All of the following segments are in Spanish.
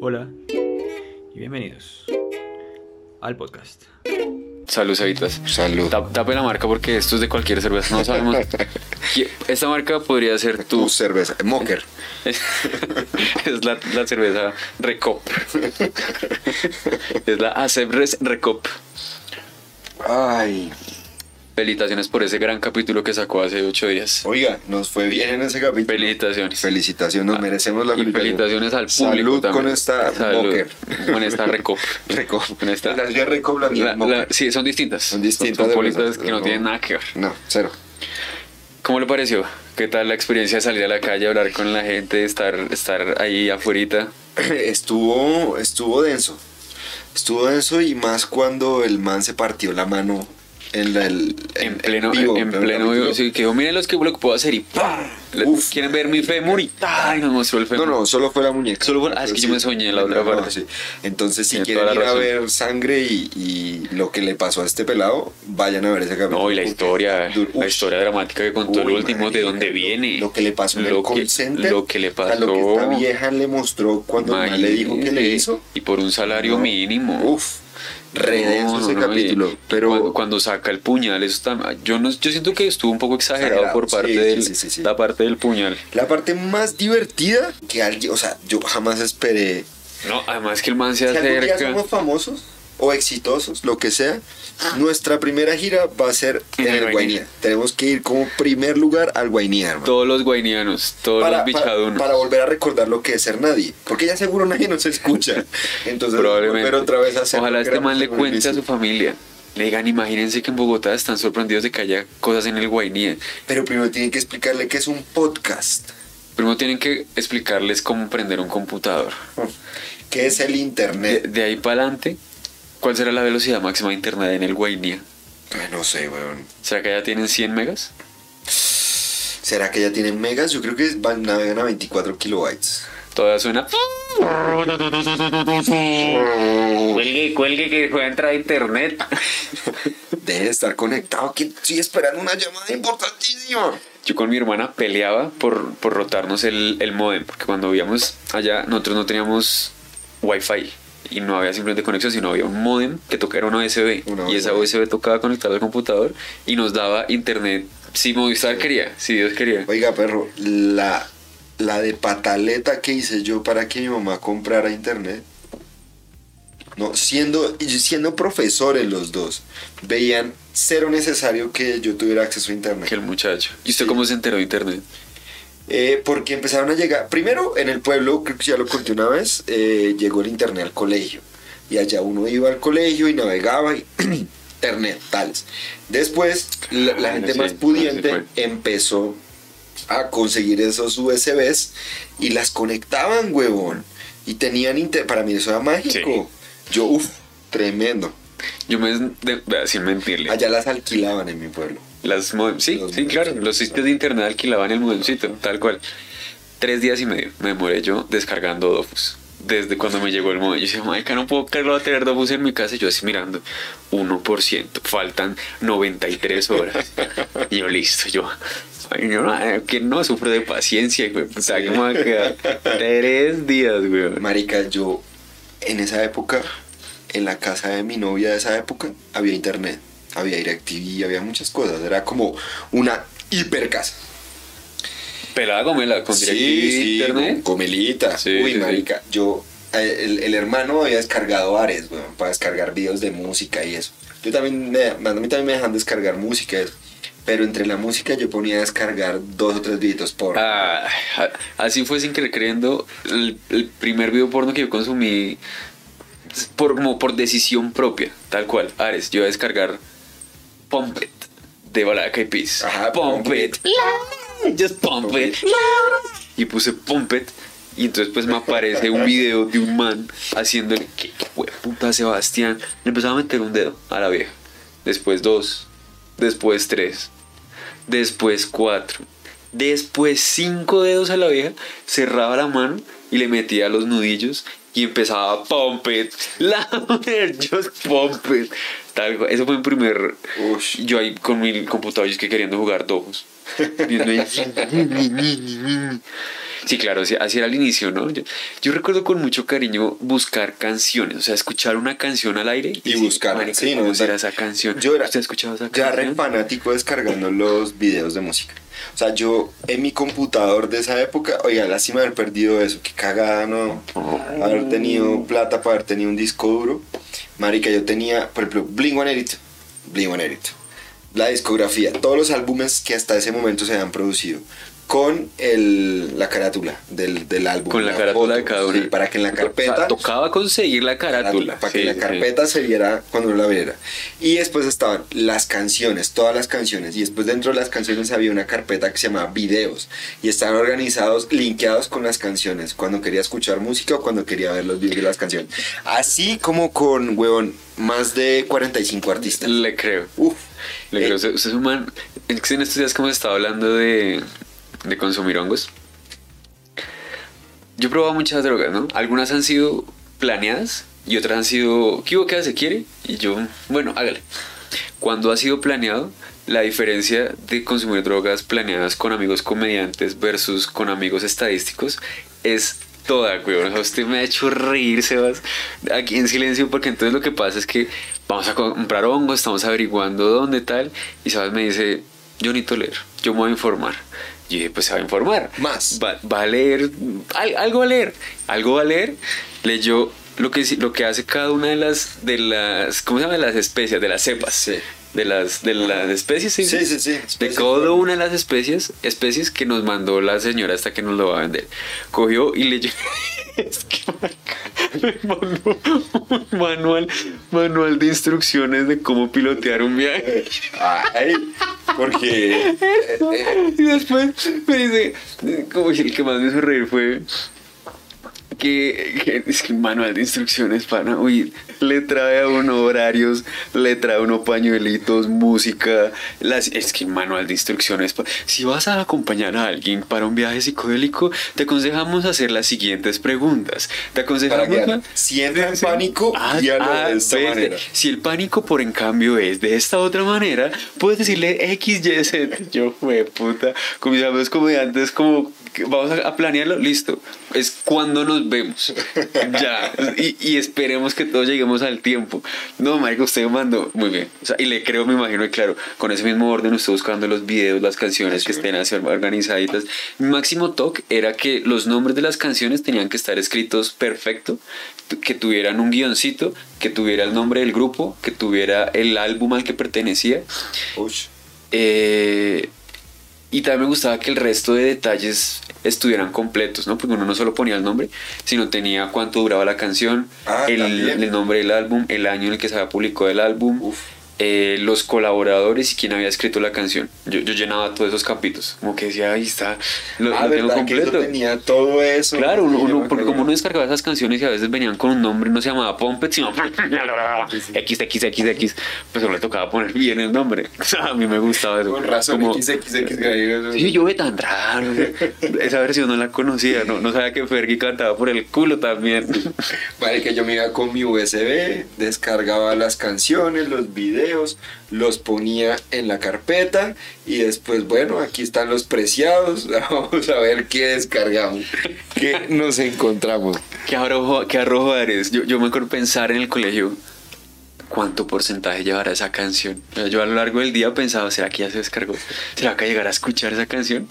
Hola y bienvenidos al podcast. Salud, Sabitas. Salud. Ta- Tape la marca porque esto es de cualquier cerveza. No sabemos. Esta marca podría ser Tu tu. cerveza. Mocker. es la, la cerveza Recop. es la Acebres Recop. Ay. Felicitaciones por ese gran capítulo que sacó hace ocho días. Oiga, nos fue bien en ese capítulo. Felicitaciones. Felicitaciones, nos merecemos la Y felicitaciones al público Salud también. con esta Salud Mocker. Con esta Recop. Recop. Con esta- La mía Recop, la mía La- la- sí, son distintas. Son distintas Son, de verdad, que no no. tienen nada que ver. No, cero. ¿Cómo le pareció? ¿Qué tal la experiencia de salir a la calle, hablar con la gente, estar, estar ahí afuera? Estuvo, estuvo denso. Estuvo denso y más cuando el man se partió la mano en, la, el, En pleno, vivo, en pleno vivo. Sí, que dijo, miren los que lo que puedo hacer y ¡pam! Uf. ¿Quieren ver mi fémur? Y ¡ay! nos mostró el No, fémur. no, solo fue la muñeca. Solo fue- ah, es que yo me soñé la otra parte. sí. Entonces, si Tiene quieren ir la a razón. ver sangre y, y lo que le pasó a este pelado, vayan a ver ese capítulo. No, y la historia, du- la historia dramática que contó el Uy, último, de marica, dónde viene. Lo que le pasó en lo el call que, center. Lo que le pasó. lo que esta vieja le mostró cuando el man le dijo que le hizo. Y por un salario No. mínimo. Uf, re denso No, ese no, capítulo. pero cuando, cuando saca el puñal, eso está, yo no, yo siento que estuvo un poco exagerado, Exagerado, por parte sí, del, sí, sí, la parte del puñal. la parte más divertida que alguien, o sea, yo jamás esperé. No, además que el man se Si algún día acerca. somos famosos o exitosos, lo que sea, nuestra primera gira va a ser En en el Guainía. Guainía. Tenemos que ir como primer lugar al Guainía, hermano. Todos los guainianos, todos para, los bichadunos. para volver a recordar lo que es ser nadie. Porque ya seguro nadie nos escucha. Entonces, Probablemente. volver otra vez a hacer Ojalá este man le cuente a su familia. Le digan, imagínense que en Bogotá están sorprendidos de que haya cosas en el Guainía. Pero primero tienen que explicarle que es un podcast. Primero tienen que explicarles cómo prender un computador. Que es el De, internet. de ahí para adelante, ¿cuál será la velocidad máxima de internet en el Guainía? Ay, no sé, weón. ¿Será que ya tienen 100 megas? ¿Será que ya tienen megas? Yo creo que van, navegan a 24 kilobytes. Todavía suena. Cuelgue, cuelgue que pueda entrar a internet. Debe estar conectado. Que estoy esperando una llamada importantísima. Yo con mi hermana peleaba por, por rotarnos el, el modem, porque cuando vivíamos allá, nosotros no teníamos wifi y no había simplemente conexión, sino había un modem que tocaba una USB. Una y esa USB. Tocaba conectada al computador y nos daba internet si Movistar quería, si Dios quería. Oiga, perro, la, la de pataleta que hice yo para que mi mamá comprara internet. No, siendo, siendo profesores los dos, veían cero necesario que yo tuviera acceso a internet. Que el muchacho. ¿Y usted Sí. cómo se enteró de internet? Eh, porque empezaron a llegar, primero en el pueblo, creo que ya lo conté una vez, eh, llegó el internet al colegio. Y allá uno iba al colegio y navegaba y internet, tales. Después, la, la Ah, gente sí, más pudiente empezó a conseguir esos USBs y las conectaban, huevón. Y tenían internet, para mí eso era mágico. Yo, uff, tremendo. Yo me... De, sin mentirle. Allá las alquilaban en mi pueblo. Las sí, sí, claro. Los sitios de internet alquilaban el modemcito, tal cual. Tres días y medio me demoré yo descargando Dofus. Desde cuando me llegó el modem. Yo decía, marica, no puedo cargar a tener Dofus en mi casa. Y yo así mirando, 1%. Faltan 93 horas. y yo, listo, yo... Ay, yo no, que no sufro de paciencia, güey. O sea, que me va a quedar tres días, güey. Marica, yo en esa época, en la casa de mi novia de esa época, había internet, había DirecTV, había muchas cosas. Era como una hiper casa. Pelada gomela con DirecTV internet. con Comelita. Sí, Uy, sí, sí. marica, yo, eh, el, el hermano había descargado Ares, weón, para descargar videos de música y eso. Yo también, me, a mí también me dejan descargar música y eso. Pero entre la música yo ponía a descargar dos o tres videos por... Ah, así fue sin querer creyendo el, el primer video porno que yo consumí por, como por decisión propia, tal cual. Ares, yo iba a descargar Pump It de Balada Peace. Ajá, Pump Pump It. Just Pump It. Y puse Pump It. Y entonces pues me aparece un video de un man haciéndole que puta Sebastián. Le empezaba a meter un dedo a la vieja. Después dos. Después tres. Después cuatro. Después cinco dedos a la vieja. Cerraba la mano y le metía los nudillos. Y empezaba a pump it. La mujer, just pump it. Tal. Eso fue mi primer. Ush. Yo ahí con mi computador, yo es que queriendo jugar dojos. Sí, claro, así, era al inicio, ¿no? Yo, yo recuerdo con mucho cariño buscar canciones, o sea, escuchar una canción al aire Y decir, buscar, "Marica, sí, ¿no? ¿cómo O sea, será esa canción? yo era- ¿Usted esa Ya re fanático descargando los videos de música. O sea, yo en mi computador de esa época, oiga, lástima haber perdido eso, qué cagada, ¿no? Haber tenido plata para haber tenido un disco duro. Marica, yo tenía, por ejemplo, Bling 182, Bling 182, la discografía, todos los álbumes que hasta ese momento se habían producido, con el, la carátula del, del álbum. Con la carátula de cada uno. sí, para que en la O sea, carpeta tocaba conseguir la carátula. para sí, que la sí. carpeta se viera cuando uno la viera. Y después estaban las canciones, todas las canciones. Y después dentro de las canciones había una carpeta que se llamaba videos. Y estaban organizados, linkeados con las canciones. Cuando quería escuchar música o cuando quería ver los videos de las canciones. Así como con, huevón, más de 45 artistas. Le creo. Uf. Le Eh, creo. Usted, usted es un man. Es que en estos días, como estaba hablando de, de consumir hongos, yo he probado muchas drogas, ¿no? Algunas han sido planeadas y otras han sido. ¿Qué hubo que se quiere? Y yo, bueno, hágale. Cuando ha sido planeado, la diferencia de consumir drogas planeadas con amigos comediantes versus con amigos estadísticos es toda, güey. O usted me ha hecho reír, Sebas, aquí en silencio, porque entonces lo que pasa es que vamos a comprar hongos, estamos averiguando dónde tal, y Sebas me dice, yo necesito leer, yo me voy a informar. Y yo dije, pues se va a informar. Más. Va, va a leer, al- algo a leer, algo va a leer. Leyó lo que, lo que hace cada una de las, de las, ¿cómo se llama? De las especies, de las cepas. Sí. De las, de las especies, sí. Sí, sí, sí, De cada una de las especies, especies que nos mandó la señora hasta que nos lo va a vender. Cogió y leyó. es que me mandó un manual, manual de instrucciones de cómo pilotear un viaje. Ay, porque. eh, eh, Y después me dice, como el que más me hizo reír fue que, es que el manual de instrucciones para uy, le trae a uno horarios, le trae a uno pañuelitos, música, las, es que el manual de instrucciones pa- si vas a acompañar a alguien para un viaje psicodélico, te aconsejamos hacer las siguientes preguntas. Te aconsejamos. Si entra en pánico, Ah, guíalo ah, de esta ves, manera. Si el pánico, por en cambio, es de esta otra manera, puedes decirle X, Y, Z. Yo, fue puta. Con mis amigos comediantes, como, vamos a, planearlo, listo. Es cuando nos vemos. ya. Y, y esperemos que todos lleguemos al tiempo. No, marico, usted me mandó. Muy bien. O sea, y le creo, me imagino, y claro, con ese mismo orden, usted buscando los videos, las canciones que estén así organizaditas. Mi máximo toque era que los nombres de las canciones tenían que estar escritos perfecto, que tuvieran un guioncito, que tuviera el nombre del grupo, que tuviera el álbum al que pertenecía. Ush. Eh, y también me gustaba que el resto de detalles estuvieran completos, ¿no? Porque uno no solo ponía el nombre, sino tenía cuánto duraba la canción, Ah, el, nombre del álbum, el año en el que se había publicado el álbum, Uf. Eh, los colaboradores y quién había escrito la canción. Yo, yo llenaba todos esos capítulos, como que decía, ahí está, lo, Ah, lo tengo ¿verdad? Que completo. tenía todo eso. Claro, uno, porque como uno descargaba esas canciones y a veces venían con un nombre, no se llamaba Pompet, sino XXXX, pues uno le tocaba poner bien el nombre. a mí me gustaba eso. Con razón, Como- XXX. Sí, yo ve tan raro. Esa versión no la conocía, no, no sabía que Fergie cantaba por el culo también. Vale, que yo me iba con mi USB, descargaba las canciones, los videos, los ponía en la carpeta y después, bueno, aquí están los preciados, vamos a ver qué descargamos, qué nos encontramos. ¿Qué arrojo, qué arrojo eres? Yo, yo me acuerdo pensar en el colegio cuánto porcentaje llevará esa canción. Yo a lo largo del día pensaba, ¿será que ya se descargó? ¿Será que llegará a escuchar esa canción?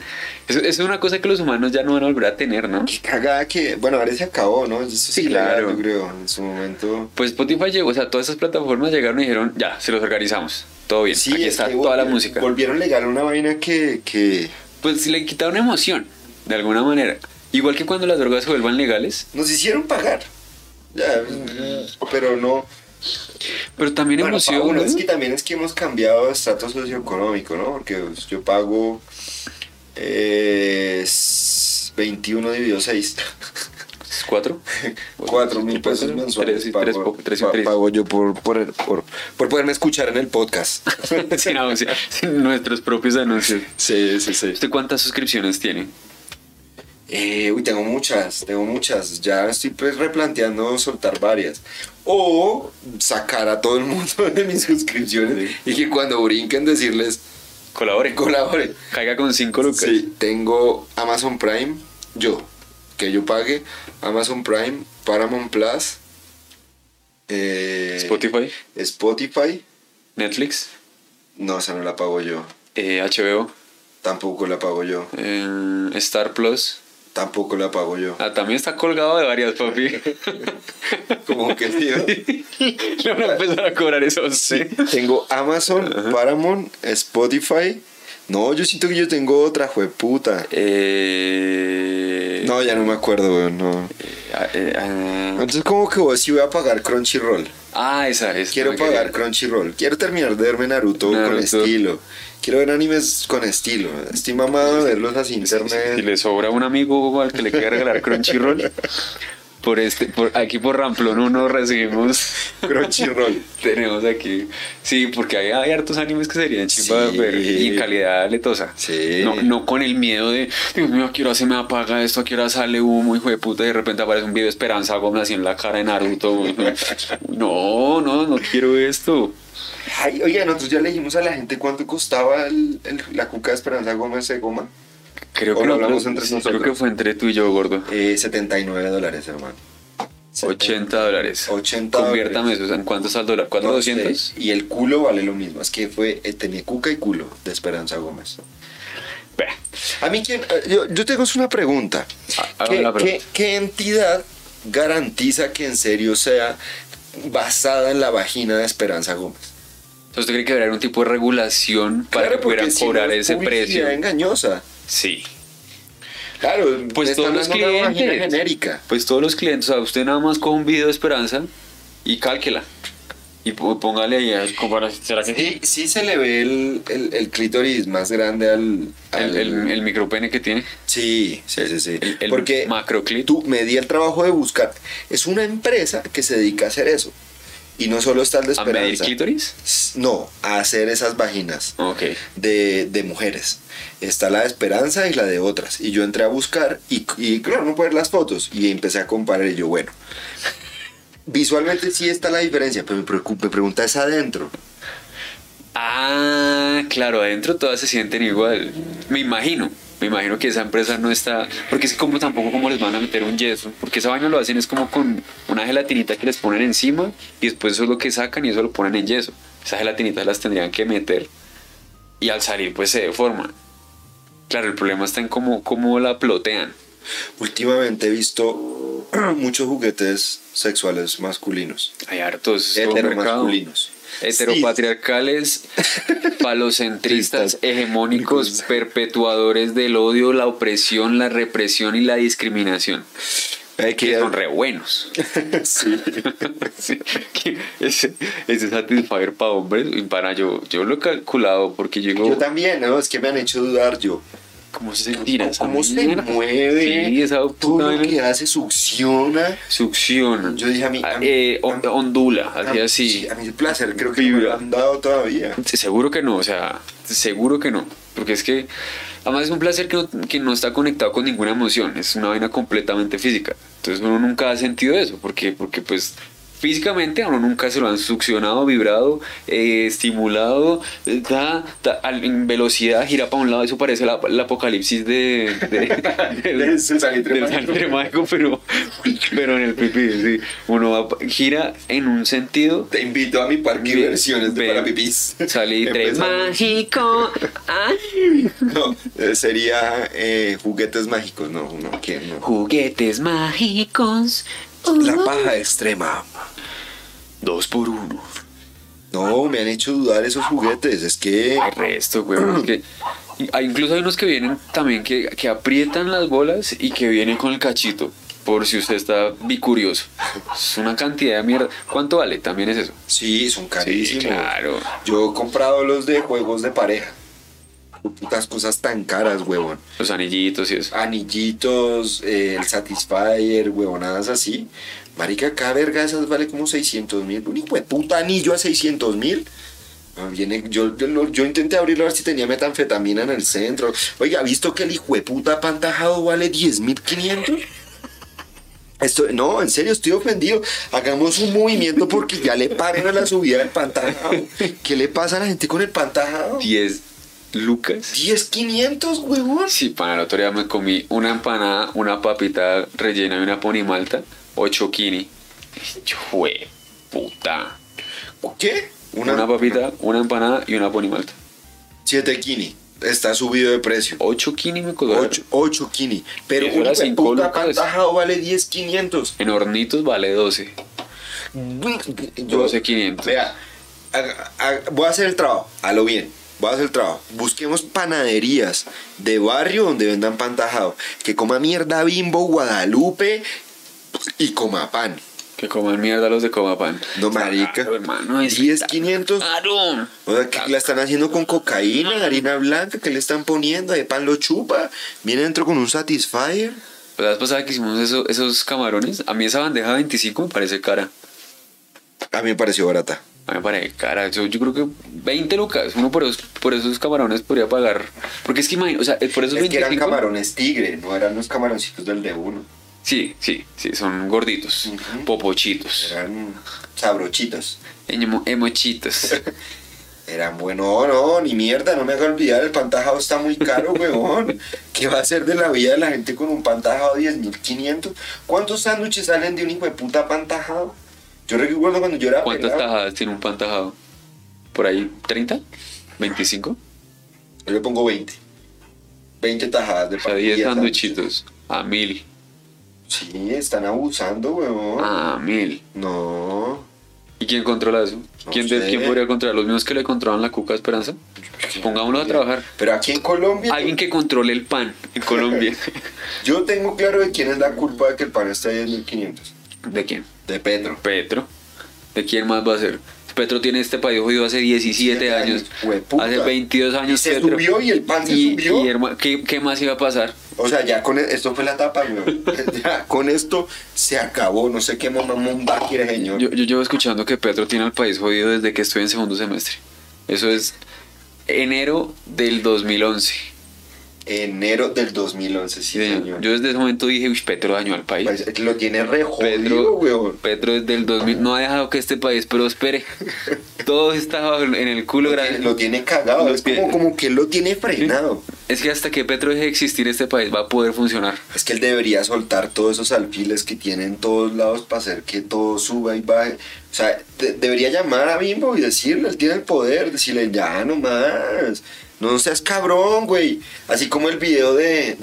Eso, eso es una cosa que los humanos ya no van a volver a tener, ¿no? Qué cagada que, bueno, ahora se acabó, ¿no? Eso sí, legal, claro. yo creo, en su momento. Pues Spotify llegó, o sea, todas esas plataformas llegaron y dijeron, ya, se los organizamos. Todo bien, Sí, aquí es está que toda la música. Volvieron legal una vaina que, que Pues le quitaron emoción, de alguna manera. Igual que cuando las drogas se vuelvan legales, nos hicieron pagar. Ya, pero no. Pero también Bueno, emoción. pa' uno, ¿no? es que también es que hemos cambiado de estatus socioeconómico, ¿no? Porque pues, yo pago eh, s- 21 dividido 6. ¿Cuatro? 4 mil pesos mensuales. Tres, y pago, tres, pago yo por, por, por, por poderme escuchar en el podcast. sin, anuncio- sin nuestros propios anuncios. sí, sí, sí. ¿Usted cuántas suscripciones tiene? Eh, uy, tengo muchas, tengo muchas. Ya estoy pues replanteando soltar varias. O sacar a todo el mundo de mis suscripciones y que cuando brinquen decirles, Colabore. colabore. Caiga con cinco lucas. Sí, tengo Amazon Prime, yo, que yo pague Amazon Prime, Paramount Plus, eh, Spotify, Spotify. Netflix, No, esa no la pago yo. eh, HBO, Tampoco la pago yo. eh, Star Plus. Tampoco la pago yo. Ah, también está colgado de varias, papi. Como que tío. Le van a empezar a cobrar eso usted. Tengo Amazon, Paramount, Spotify. No, yo siento que yo tengo otra, jueputa. Eh, No, ya no me acuerdo, weón, no. ah, eh, ah, Entonces, como que vos sí voy a pagar Crunchyroll. Ah, esa es. Quiero pagar. Crunchyroll. Quiero terminar de verme Naruto, con Naruto. estilo. Quiero ver animes con estilo. Estoy mamado de verlos así internet. Si le sobra un amigo al que le quiera regalar Crunchyroll, por este, por, aquí por Ramplón uno recibimos. Crunchyroll. Tenemos aquí. Sí, porque hay, hay hartos animes que serían chimba Sí. ver y en calidad letosa. Sí. No, no con el miedo de, Dios mío, ¿a qué hora se me apaga esto? ¿A qué hora sale humo, hijo de puta? Y de repente aparece un video de Esperanza Gómez así en la cara de Naruto. No, no, no quiero esto. Ay, oiga, nosotros ya le dijimos a la gente cuánto costaba el- el- la cuca de Esperanza Gómez de goma. Creo ¿O que lo no, hablamos creo- entre sí? Creo que fue entre tú y yo, gordo. Eh, 79 dólares, hermano. 80 dólares. 80 Conviértame eso. ¿En cuánto está el dólar? ¿Cuánto? No sé, ¿200? Y el culo vale lo mismo. Es que fue, eh, tenía cuca y culo de Esperanza Gómez. A mí, ¿quién- eh, yo, yo tengo una pregunta. Ah, ¿Qué, pregunta. qué- qué entidad garantiza que en serio sea basada en la vagina de Esperanza Gómez? Entonces, ¿usted cree que haber un tipo de regulación para Claro, que pudieran si no cobrar es ese precio? engañosa. Sí. Claro, Pues todos los clientes. genérica. Pues todos los clientes, o sea, usted nada más coge un video de Esperanza y cálquela. Y póngale ahí, ¿será que Sí, sí se le ve el, el, el clítoris más grande al... Al- el, el micropene que tiene, Sí, sí, sí, sí. el, Porque macroclip. tú me di el trabajo de buscar. Es una empresa que se dedica a hacer eso. Y no solo está el de ¿A medir Esperanza. clítoris? No, a hacer esas vaginas de, de mujeres. Está la de Esperanza y la de otras. Y yo entré a buscar y, y claro, no puedo ver las fotos. Y empecé a comparar y yo, bueno. Visualmente sí está la diferencia, pero me, preocupa, me pregunta es adentro. Ah, claro, adentro todas se sienten igual. Me imagino. Me imagino que esa empresa no está. Porque es como tampoco como les van a meter un yeso. Porque esa vaina lo hacen es como con una gelatinita que les ponen encima y después eso es lo que sacan y eso lo ponen en yeso. Esas gelatinitas las tendrían que meter y al salir pues se deforman. Claro, el problema está en cómo, cómo la plotean. Últimamente he visto muchos juguetes sexuales masculinos. Hay hartos. Heteromasculinos. Heteropatriarcales, falocentristas, hegemónicos, perpetuadores del odio, la opresión, la represión y la discriminación. Hay Que que son re buenos. Sí. Sí, que ese, ese Satisfyer para hombres, y para yo, yo lo he calculado porque llegó. Yo también, ¿no? Es que me han hecho dudar yo. ¿Cómo se esa ¿Cómo se mierda? mueve? Sí, esa Todo lo que hace succiona. succiona. Yo dije a mí- a mí- Eh, on- a mí- ondula, A así sí, a mí el placer creo que no me lo han dado todavía. Seguro que no, o sea, seguro que no. Porque es que, además es un placer que no, que no está conectado con ninguna emoción, es una vaina completamente física. Entonces uno nunca ha sentido eso, porque, porque pues físicamente a uno nunca se lo han succionado, vibrado, eh, estimulado, eh, da, da- en velocidad, gira para un lado, eso parece la- el apocalipsis de, de- del, Del salitre del mágico. salitre mágico, pero, pero en el pipí, sí. Uno va- gira en un sentido Te invito a mi parque de Bien, diversiones de para pipís. Salitre Empezamos. mágico. Ay. No, eh, sería eh, juguetes mágicos, no, no, ¿qué? No. Juguetes mágicos. La paja extrema. Dos por uno. No, me han hecho dudar esos juguetes. Es que. El resto, weón. que- hay- incluso hay unos que vienen también que, que aprietan las bolas y que vienen con el cachito. Por si usted está bicurioso. Es una cantidad de mierda. ¿Cuánto vale? También es eso. Sí, son carísimos. Sí, claro. Yo he comprado los de juegos de pareja. Putas cosas tan caras, huevón. Los anillitos y eso. Anillitos, eh, el Satisfyer, huevonadas así. Marica, cada verga esas vale como 600 mil. Un hijo de puta anillo a 600 mil. Ah, Viene, yo, yo, intenté abrirlo a ver si tenía metanfetamina en el centro. Oiga, ¿ha visto que el hijo de puta pantajado vale 10 mil 500? Esto, no, en serio, estoy ofendido. Hagamos un movimiento porque ya le paren a la subida del pantajado. ¿Qué le pasa a la gente con el pantajado? 10 lucas. 10.500, huevón. Sí, pana, el otro día me comí una empanada, una papita rellena y una ponimalta, 8 kini. Jue puta. ¿Qué? Una, papita, una empanada y una ponimalta. 7 kini. Está subido de precio. 8 kini me cobraron. 8, 8 kini. Pero Eso era un cinco puta lucas. pantajado vale 10.500. En hornitos vale 12. 12.500. Vea, haga- haga- voy a hacer el trabajo, a lo bien. Voy a hacer el trabajo. Busquemos panaderías de barrio donde vendan pan tajado. Que coma mierda bimbo, Guadalupe y coma pan. Que coman mierda los de Comapan. No, marica. Claro, hermano. es- 10.500. Claro. O sea, que la están haciendo con cocaína, harina blanca, que le están poniendo, de pan lo chupa. Viene dentro con un Satisfyer. Pues la vez pasada que hicimos eso- esos camarones, a mí esa bandeja de 25 me parece cara. A mí me pareció barata. A mí me parece cara. Yo, yo creo que 20 lucas. Uno por esos, por esos camarones podría pagar. Porque es que imagínate, o sea, por esos Es que 25. eran camarones tigre, no eran los camaroncitos del de uno. Sí, sí, sí, son gorditos, popochitos, Eran sabrochitos. emo- emochitos. Eran buenos, no, ni mierda, no me haga olvidar, el pantajado está muy caro, weón. ¿Qué va a hacer de la vida de la gente con un pantajado de 10.500? ¿Cuántos sándwiches salen de un hijo de puta pantajado? Yo recuerdo cuando yo era ¿Cuántas pelado, tajadas tiene un pan tajado? ¿Por ahí 30? ¿25? Yo le pongo 20. 20 tajadas de O sea, pan. 10 10 sanduchitos. A mil. Sí, están abusando, weón. A mil. No. ¿Y quién controla eso? No ¿Quién, de- sé. ¿Quién podría controlar? ¿Los mismos que le controlan la cuca Esperanza? Pongámoslo a trabajar. Pero aquí en Colombia, Alguien que controle el pan en Colombia. yo tengo claro de quién es la culpa de que el pan está a 10.500. ¿De quién? De Petro. Petro. ¿De quién más va a ser? Petro tiene este país jodido hace 17 17 años. Hace 22 años Y se Petro. subió y el pan se Y- subió. y, herma- ¿qué, qué más iba a pasar? O sea, ya con e- esto fue la tapa, ya con esto se acabó. No sé qué mamá mumba quiere, señor. Yo, yo llevo escuchando que Petro tiene al país jodido desde que estoy en segundo semestre. Eso es enero del 2011. Enero del 2011, sí, Sí, señor. Yo desde ese momento dije, uy, Petro dañó al país. Pues, lo tiene re jodido, Petro, weón. Petro desde el 2000 no ha dejado que este país prospere. Todo está en el culo. Lo tiene, lo tiene cagado. Lo es como, tiene- como que lo tiene frenado. Es que hasta que Petro deje de existir este país va a poder funcionar. Es que él debería soltar todos esos alfiles que tiene en todos lados para hacer que todo suba y baje. O sea, de- debería llamar a Bimbo y decirle, él tiene el poder, decirle, ya no más. No seas cabrón, güey. Así como el video de...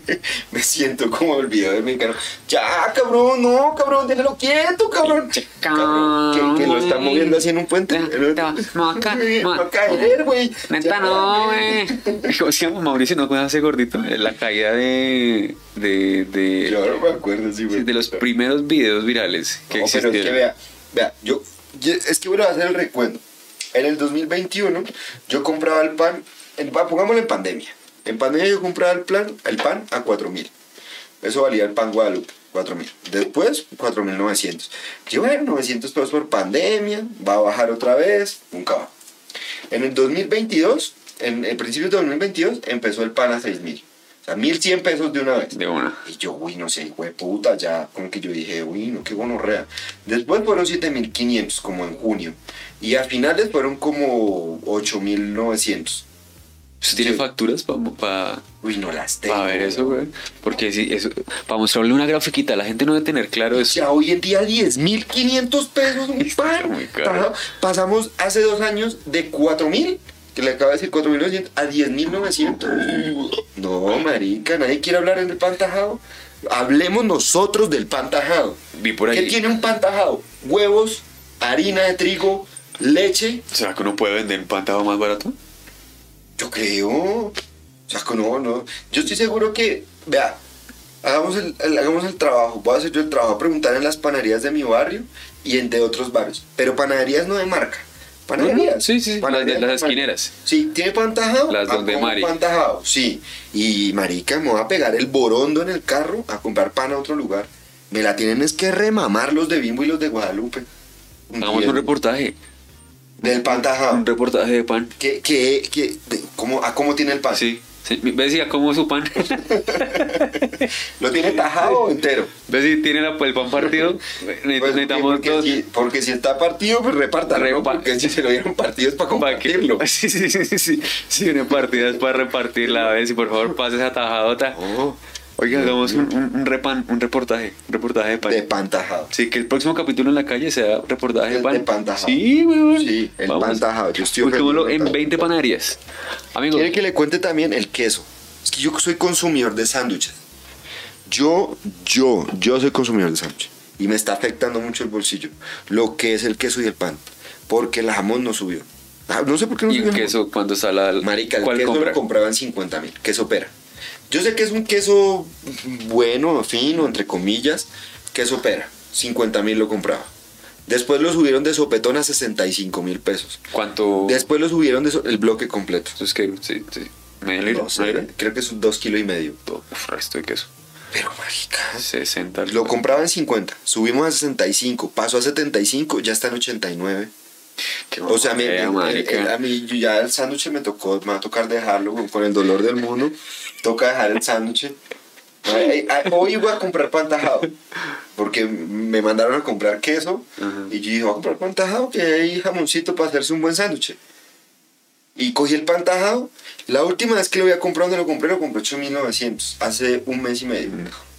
Me siento como el video de mexicano. Ya, cabrón, no, cabrón, déjalo quieto, cabrón. Cabrón, que, que lo está moviendo así en un puente. Me va a caer, güey. Neta, no, güey. ¿Cómo se llama Mauricio? ¿No conoce ese gordito? La caída de. de. de, Yo no me acuerdo, sí, güey. de los primeros videos virales que No, pero es que existieron. vea, vea, yo, es que voy a hacer el recuento. En el 2021 yo compraba el pan, pongámoslo en pandemia. En pandemia yo compraba el, plan, el pan a 4 mil. Eso valía el pan Guadalupe, 4 mil. Después 4.900. Yo, bueno, 900 pesos por pandemia, va a bajar otra vez, nunca va. En el 2022, en el principio de 2022, empezó el pan a 6 mil. O sea, 1.100 pesos de una vez. De una. Y yo, uy, no sé, hijo de puta, ya, como que yo dije, uy, no, qué gonorrea. Después fueron 7500, como en junio. Y a finales fueron como 8900. ¿Usted tiene facturas para Uy, no las tengo. ver eso, güey? Porque si eso, para mostrarle una grafiquita, la gente no debe tener claro eso. Ya hoy en día 10.500 pesos un Está pan. muy caro. Pasamos hace dos años de 4.000, que le acabo de decir 4.900, a 10.900. No, marica, nadie quiere hablar en el pan tajado. Hablemos nosotros del pan tajado. Vi por ¿Qué ahí. tiene un pan tajado? Huevos, harina de trigo, leche. ¿Será que uno puede vender un pantado más barato? Yo creo. O sea, no, no. Yo estoy seguro que, vea, hagamos el, el- hagamos el trabajo. Voy a hacer yo el trabajo, a preguntar en las panaderías de mi barrio y en de otros barrios. Pero panaderías no de marca. Panaderías. Sí, sí, sí, Panaderías las esquineras. Sí, ¿tiene pan tajado? Las Ah, donde Mari. pan tajado, sí. Y marica, me voy a pegar el borondo en el carro a comprar pan a otro lugar. Me la tienen es que remamar los de Bimbo y los de Guadalupe. Hagamos un reportaje. Del pan tajado. Un reportaje de pan. ¿Qué, qué, qué, de- cómo, ¿A cómo tiene el pan? Sí. Sí, ¿Ves si como su pan? ¿Lo tiene tajado o entero? ¿Ves si tiene la- el pan partido? Ne- Pues, Necesitamos porque, dos. si, porque si está partido, pues repártalo. ¿no? Repa- Porque si se lo dieron partidos para ¿Para compartirlo. Sí, sí, sí, sí, sí. Si viene partidas para repartirla, a si por favor pases a tajadota. Oh, Oiga, hagamos un, un, un repan, un reportaje, un reportaje de pan. de pan tajado. Sí, que el próximo capítulo en la calle sea reportaje de pan. de pan tajado. Sí, weón. Sí, el pan tajado. Yo estoy Busquémoslo en pan 20 panaderías. Amigos, Quiere que le cuente también el queso. Es que yo soy consumidor de sándwiches. Yo, yo, yo soy consumidor de sándwiches. Y me está afectando mucho el bolsillo. Lo que es el queso y el pan. Porque el jamón no subió. Ah, No sé por qué no y subió. un el queso cuando sale al... Marica, el ¿Cuál queso compra? lo compraban 50 mil, queso pera. Yo sé que es un queso bueno, fino, entre comillas, queso pera. 50 mil lo compraba. Después lo subieron de sopetón a 65 mil pesos. ¿Cuánto? Después lo subieron de so- el bloque completo. Eso es que, sí, sí. Medio litro, No sé, creo que es un 2 kilos y medio. Uf, resto de queso. Pero marica. 60. Lo compraba en 50, subimos a 65, pasó a 75, ya está en 89. Qué O sea, marica. el- a mí ya el sándwich me tocó, me va a tocar dejarlo con, con el dolor del mundo. Toca dejar el sándwich. Hoy voy a comprar pan tajado. Porque me mandaron a comprar queso. Y yo dije, voy a comprar pan tajado, que hay jamoncito para hacerse un buen sándwich. Y cogí el pan tajado. La última vez que lo había comprado, donde lo compré, lo compré 8.900. Hace un mes y medio.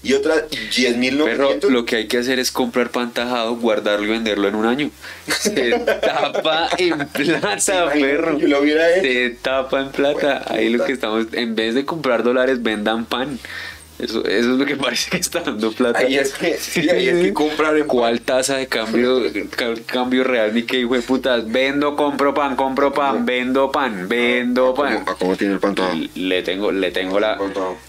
Y otra, Pero 10.900. lo que hay que hacer es comprar pan tajado, guardarlo y venderlo en un año. Se tapa en plata, perro. Yo lo hubiera hecho. Se tapa en plata. Ahí lo que estamos, en vez de comprar dólares, vendan pan. Eso, eso es lo que parece que está dando plata. Ahí es que, sí, ahí es que comprar en ¿Cuál tasa de cambio, ca- cambio real? Ni que hijo de putas. Vendo, compro pan, compro pan, vendo pan, vendo pan. ¿A cómo tiene el pan tajado? Le tengo, le tengo la.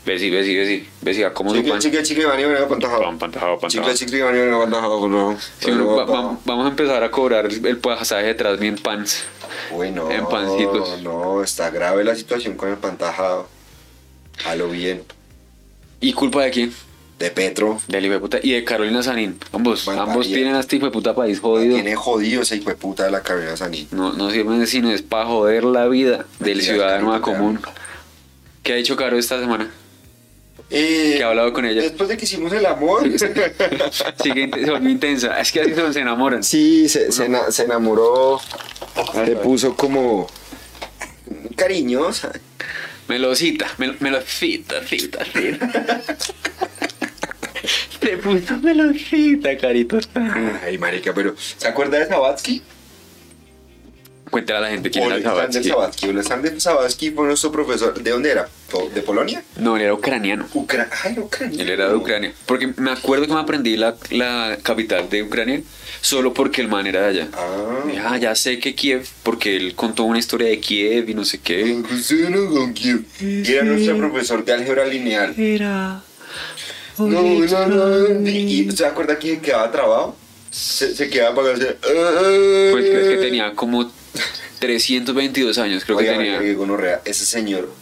Besi, besi. Besi, ¿a cómo su pan? chicle, chicle, van y van pan tajado. Pan, pan tajado, pan Chicle, chicle, van y van pan tajado. Bueno, Sí, bueno, va- va- vamos a empezar a cobrar el el pasaje de Transmi en pans. Bueno, en pancitos. no, está grave la situación con el pan tajado. A lo bien. ¿Y culpa de quién? De Petro. Del hijo de puta. Y de Carolina Sanín. Ambos, ambos tienen a este hijo de puta país jodido. Tiene jodido ese hijo de puta de la Carolina Sanín. No, no sirven de sino es para joder la vida del ciudadano común. ¿Qué ha dicho Caro esta semana? Eh, ¿Qué ha hablado con ella? Después de que hicimos el amor. Sigue, se volvió intensa. Es que así se enamoran. sí, se, se, ena- se enamoró. Se puso como cariñosa. Melosita, mel, melosita, cita, cita. Se puso melosita, carito. Ay, marica, pero ¿se acuerda de Sabatsky? Cuéntale a la gente quién era Sabatsky. Sabatsky. Oleksandr Sabatsky fue nuestro profesor. ¿De dónde era? ¿De Polonia? No, él era ucraniano. Ucrania. Ay, Ucrania. Él era de Ucrania. Porque me acuerdo que me aprendí la, la capital de Ucrania solo porque el man era de allá. Ah. Ah, ya sé que Kiev, porque él contó una historia de Kiev y no sé qué. Y era nuestro profesor de álgebra lineal. Era. No, no, no. ¿Y se acuerda que quedaba trabado? Se, se quedaba para hacer. Pues es que tenía como 322 años, creo que tenía. gonorrea. Ese señor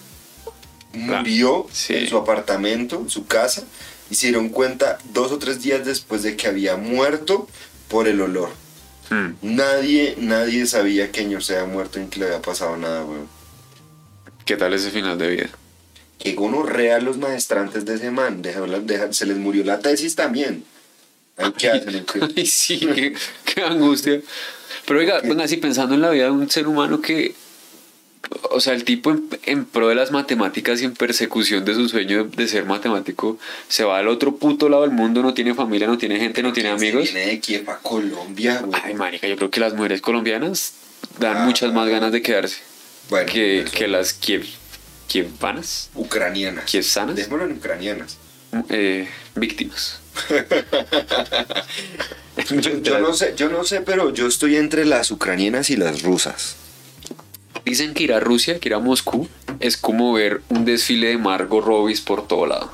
murió Sí. en su apartamento, en su casa, y se dieron cuenta dos o tres días después de que había muerto por el olor. Mm. Nadie, nadie sabía que Ñor se había muerto ni que le había pasado nada, weón. ¿Qué tal ese final de vida? Que gonorrea los maestrantes de ese man. Deja- se les murió la tesis también. Ay, ¿Qué hacen? Ay, sí, qué, qué angustia. Pero oiga, venga, así pensando en la vida de un ser humano que. O sea, el tipo en, en pro de las matemáticas y en persecución de su sueño de, de ser matemático, se va al otro puto lado del mundo, no tiene familia, no tiene gente, no tiene amigos. Se viene de Kiev a Colombia, güey. Ay, marica, yo creo que las mujeres colombianas dan Ah. muchas más ganas de quedarse Bueno, que, que las kiev, kievanas, Ucranianas. Kiesanas. Dejémoslo en ucranianas. eh, víctimas. Yo, yo no sé, yo no sé, pero yo estoy entre las ucranianas y las rusas. Dicen que ir a Rusia, que ir a Moscú, es como ver un desfile de Margot Robbie por todo lado.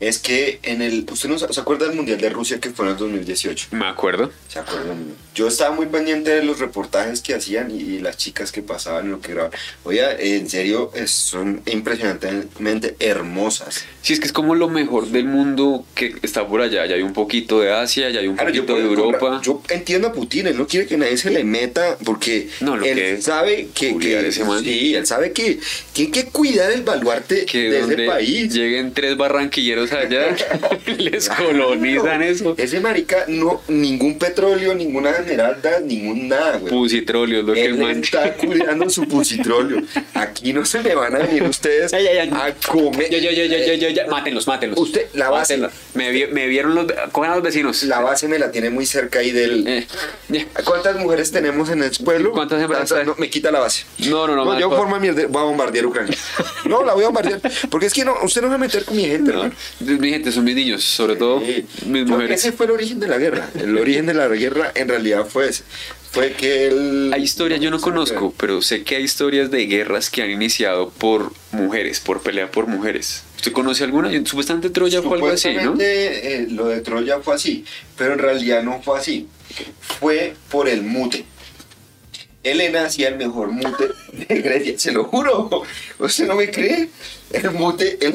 Es que en el. ¿Usted no se acuerda del Mundial de Rusia que fue en el 2018? Me acuerdo. ¿Se acuerdan? Yo estaba muy pendiente de los reportajes que hacían y, y las chicas que pasaban y lo que grababan. Oye, en serio, es- son impresionantemente hermosas. Sí, es que es como lo mejor del mundo que está por allá. Ya hay un poquito de Asia, ya hay un Claro, yo, poquito de comprar- Europa. yo entiendo a Putin, él no quiere que nadie se le meta porque No, lo él que sabe que, que- ese man. sí, él sabe que, que hay que cuidar el baluarte que de donde ese país. lleguen tres barranquilleros allá, les colonizan eso. Ese marica no ningún petróleo, ninguna esmeralda, ningún nada, güey. Pusitróleo es lo que Él man. está cuidando su pusitrolio. Aquí no se me van a venir ustedes Ya, ya, ya. a comer. Ya, ya, ya, ya. Mátenlos, mátenlos. Usted, la base- Mátenlos. Me, vi- me vieron los. Cogen a los vecinos. La base me la tiene muy cerca ahí del. Eh. ¿Cuántas mujeres tenemos en el pueblo? ¿Cuántas hay? No, me quita la base. No, no, no. man, yo por- forma mierda, voy a bombardear Ucrania. No, la voy a bombardear. Porque es que no, usted no va a meter con mi gente, No, hermano. mi gente, son mis niños, sobre todo mis mujeres. Ese fue el origen de la guerra. El origen de la guerra en realidad fue ese. Fue que él. Hay historias, yo no conozco, pero sé que hay historias de guerras que han iniciado por mujeres, por pelea por mujeres. ¿Usted conoce alguna? Supuestamente Troya fue algo así, ¿no? Eh, lo de Troya fue así, pero en realidad no fue así. Fue por el mute. Helena hacía el mejor mute de Grecia, se lo juro. ¿Usted no me cree? El mute, el,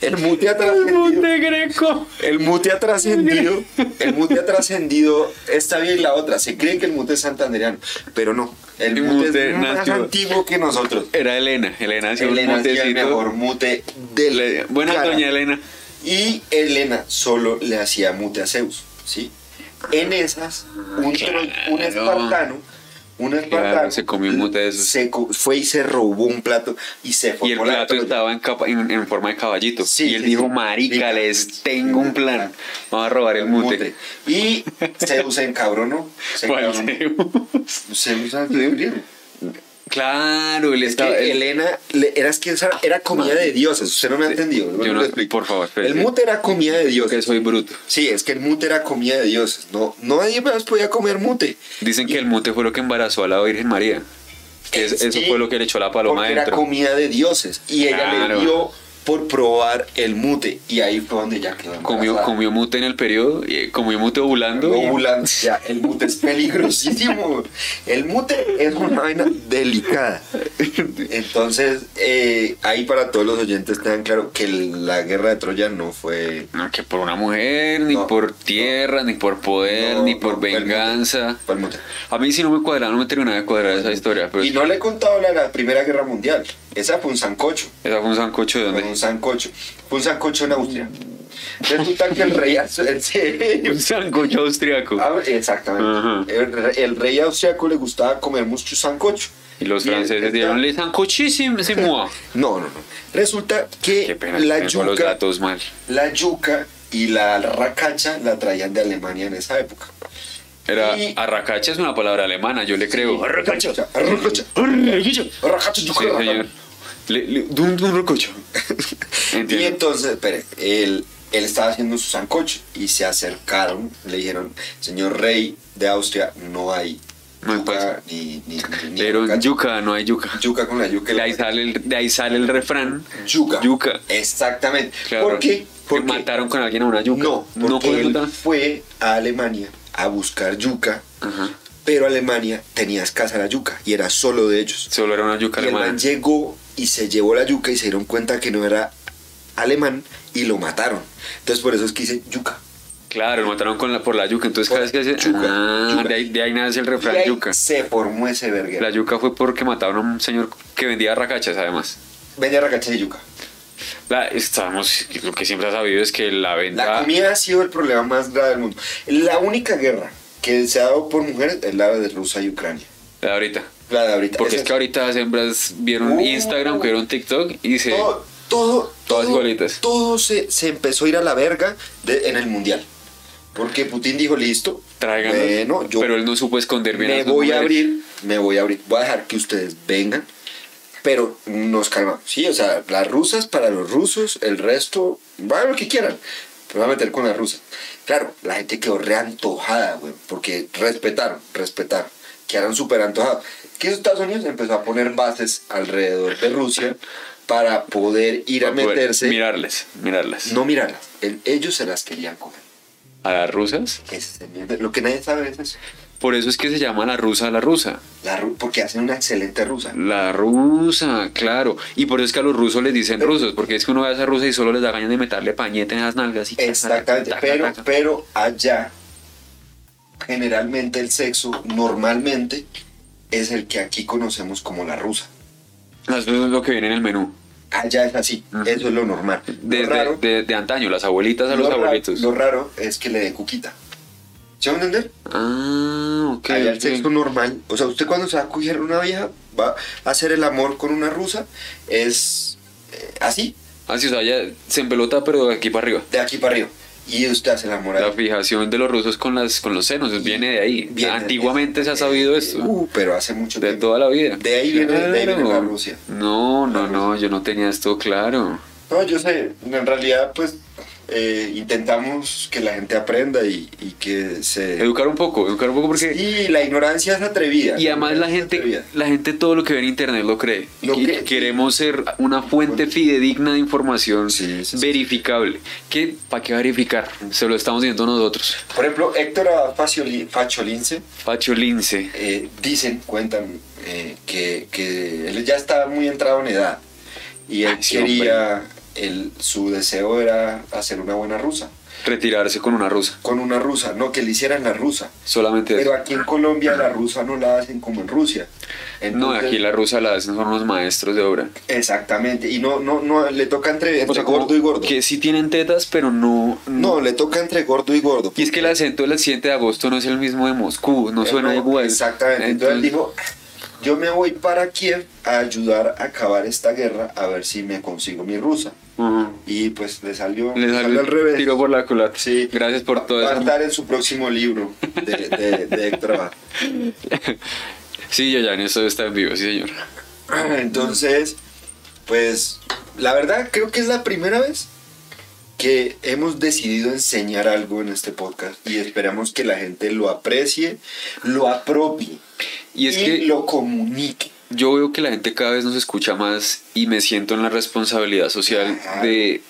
el mute ha trascendido. greco. El mute ha trascendido. El mute ha trascendido vía y la otra. Se cree que el mute es santandereano, pero no. El El mute, mute es más antiguo que nosotros. Era Elena, Elena hacía un Elena el mejor mute Le- Buena cara. doña Elena. Y Elena solo le hacía mute a Zeus, ¿sí? En esas, un, espartano, un espartano se comió un mute de esos. se fue y se robó un plato y se fue Y el la plato estaba en, capa- en, en forma de caballito. Sí, y él sí, dijo, marica, les tengo un plan. Vamos a robar el mute. Y se. Se ¿Cuál encabronó. Zeus? Zeus ¿sabes? griego. Claro, él Es estaba... que él- Elena le- era, es que esa era comida de dioses. Usted no me ha entendido. Yo no- lo explico. por favor. El mute era comida de que dioses. soy bruto. Sí, es que el mute era comida de dioses. No, no nadie más podía comer mute. Dicen que el mute fue lo que embarazó a la Virgen María. Que es- eso fue lo que le echó la paloma porque era comida de dioses. Y ella le dio por probar el mute. Y ahí fue donde ya quedó Comió, comió mute en el periodo, y comió mute ovulando. Ovulando. Ya, el mute es peligrosísimo. El mute es una vaina delicada. Entonces, eh, ahí para todos los oyentes tengan claro que la guerra de Troya no fue. No, que por una mujer, ni No, por tierra, ni por poder, ni por no, fue el mute. venganza. Fue el mute. A mí sí no me cuadra, no me terminaba de cuadrar esa historia. Pero Y no le he contado la la Primera Guerra Mundial. Esa fue un sancocho. esa fue un sancocho de Fue donde. Un sancocho. Fue un sancocho en Austria. Resulta que el rey. sí, Un sancocho austriaco. Ah, Exactamente. Ajá. El, el rey austriaco le gustaba comer mucho sancocho. Y los Y franceses esta- dieron le sancochísimo. No, no, no. Resulta que Qué pena, la tengo los yuca, datos mal. la yuca y la racacha la traían de Alemania en esa época. Era Y- arracacha es una palabra alemana, yo le creo. Arracacha. Arracacha. Arracacha, yuca, Sí, arracacha. señor. Le, le, dun, dun, rococho. Y entonces, espere, él, él estaba haciendo su sancocho y se acercaron, le dijeron, señor rey de Austria, no hay No hay yuca ni, ni, ni, ni Pero racacha". yuca, no hay yuca. Yuca con la yuca. De ahí sale el, de ahí sale el refrán. Yuca. Yuca. Exactamente. Claro. ¿Por qué? Porque mataron con alguien a una yuca. No, no porque fue él matar. fue a Alemania a buscar yuca, Ajá. pero Alemania tenía escasa la yuca y era solo de ellos. Solo era una yuca Y alemana. llegó y se llevó la yuca y se dieron cuenta que no era alemán y lo mataron. Entonces por eso es que dice yuca. Claro, lo mataron con la, por la yuca. Entonces, cada vez que hace. Yuca, ah, yuca. De, ahí, de ahí nace el Y refrán yuca. se formó ese verguero. La yuca fue porque mataron a un señor que vendía racachas, además. Venía racacha de yuca. La, estábamos, lo que siempre ha sabido es que la venta. La comida ha sido el problema más grave del mundo. La única guerra que se ha dado por mujeres es la de Rusia y Ucrania. La de ahorita. La de ahorita. Porque es que ahorita las hembras vieron. Instagram, vieron TikTok y se. todo, todo, Todas igualitas. todo se, se empezó a ir a la verga de- en el mundial. Porque Putin dijo, listo, Tráiganos. bueno, yo pero él no supo esconder bien me voy a mujeres. abrir, me voy a abrir, voy a dejar que ustedes vengan, pero nos calmamos. Sí, o sea, las rusas para los rusos, el resto, vayan lo que quieran, pero voy a meter con las rusas. Claro, la gente quedó reantojada, güey, porque respetaron, respetaron, quedaron súper antojados. Que Estados Unidos empezó a poner bases alrededor de Rusia para poder ir a Para meterse, Mirarles, mirarlas. no mirarlas, el- ellos se las querían coger. A las rusas. Es. Lo que nadie sabe es eso. Por eso es que se llama la rusa la rusa. La ru- porque hacen una excelente rusa. La rusa, claro. Y por eso es que a los rusos les dicen rusos, porque es que uno ve a esa rusa y solo les da ganas de meterle pañete en esas nalgas. Y Exactamente, taca, pero, taca. pero allá generalmente el sexo normalmente es el que aquí conocemos como la rusa. Eso es lo que viene en el menú. Allá es así, Ujú. eso es lo normal. Desde raro, de, de antaño, las abuelitas a los lo ra- abuelitos. lo raro es que le den cuquita. ¿Se va a entender? Ah, ok. Allá el ok. sexo normal, o sea, usted cuando se va a coger una vieja, va a hacer el amor con una rusa, es eh, así, Ah, sí, o sea, ya se empelota, pero de aquí para arriba. de aquí para arriba. Y usted hace el amor La fijación de los rusos con las con los senos viene de ahí. Viene- Antiguamente se ha sabido esto. Uh, pero hace mucho de tiempo. toda la vida. De ahí viene- de ahí viene la Claro. Rusia. No, no, La no, yo no tenía esto claro. No, yo sé, en realidad pues eh, intentamos que la gente aprenda y, y que se... Educar un poco, educar un poco porque... Sí, la ignorancia es atrevida. Y además la gente, la gente todo lo que ve en internet lo cree. Lo cree. queremos ser una fuente fidedigna de información Sí, sí, verificable. ¿Qué? ¿Para qué verificar? Se lo estamos diciendo nosotros. Por ejemplo, Héctor Facioli- Facholince Pacho Lince. eh, dicen, cuentan eh, que, que él ya estaba muy entrado en edad y él quería, él, su deseo era hacer una buena rusa. Retirarse con una rusa. Con una rusa, no que le hicieran la rusa. Solamente Pero eso. aquí en Colombia la rusa no la hacen como en Rusia. No, Entonces- aquí la rusa la hacen son unos maestros de obra. Exactamente, y no, no, no, le toca entre, gordo y gordo. Que sí tienen tetas, pero no... No, le toca entre gordo y gordo. Y es que el acento del 7 de agosto no es el mismo de Moscú, no suena no, igual. Exactamente. Entonces él dijo, yo me voy para Kiev a ayudar a acabar esta guerra a ver si me consigo mi rusa. Y pues le salió, Le salió salió al revés. Tiro por la culata. Sí. Gracias por Va- todo Va a eso. estar en su próximo libro de, de, de Héctor Abad. Sí, ya, en eso está en vivo, sí, señor. Entonces, pues la verdad creo que es la primera vez que hemos decidido enseñar algo en este podcast y esperamos que la gente lo aprecie, lo apropie Y es que lo comunique. Yo veo que la gente cada vez nos escucha más y me siento en la responsabilidad social de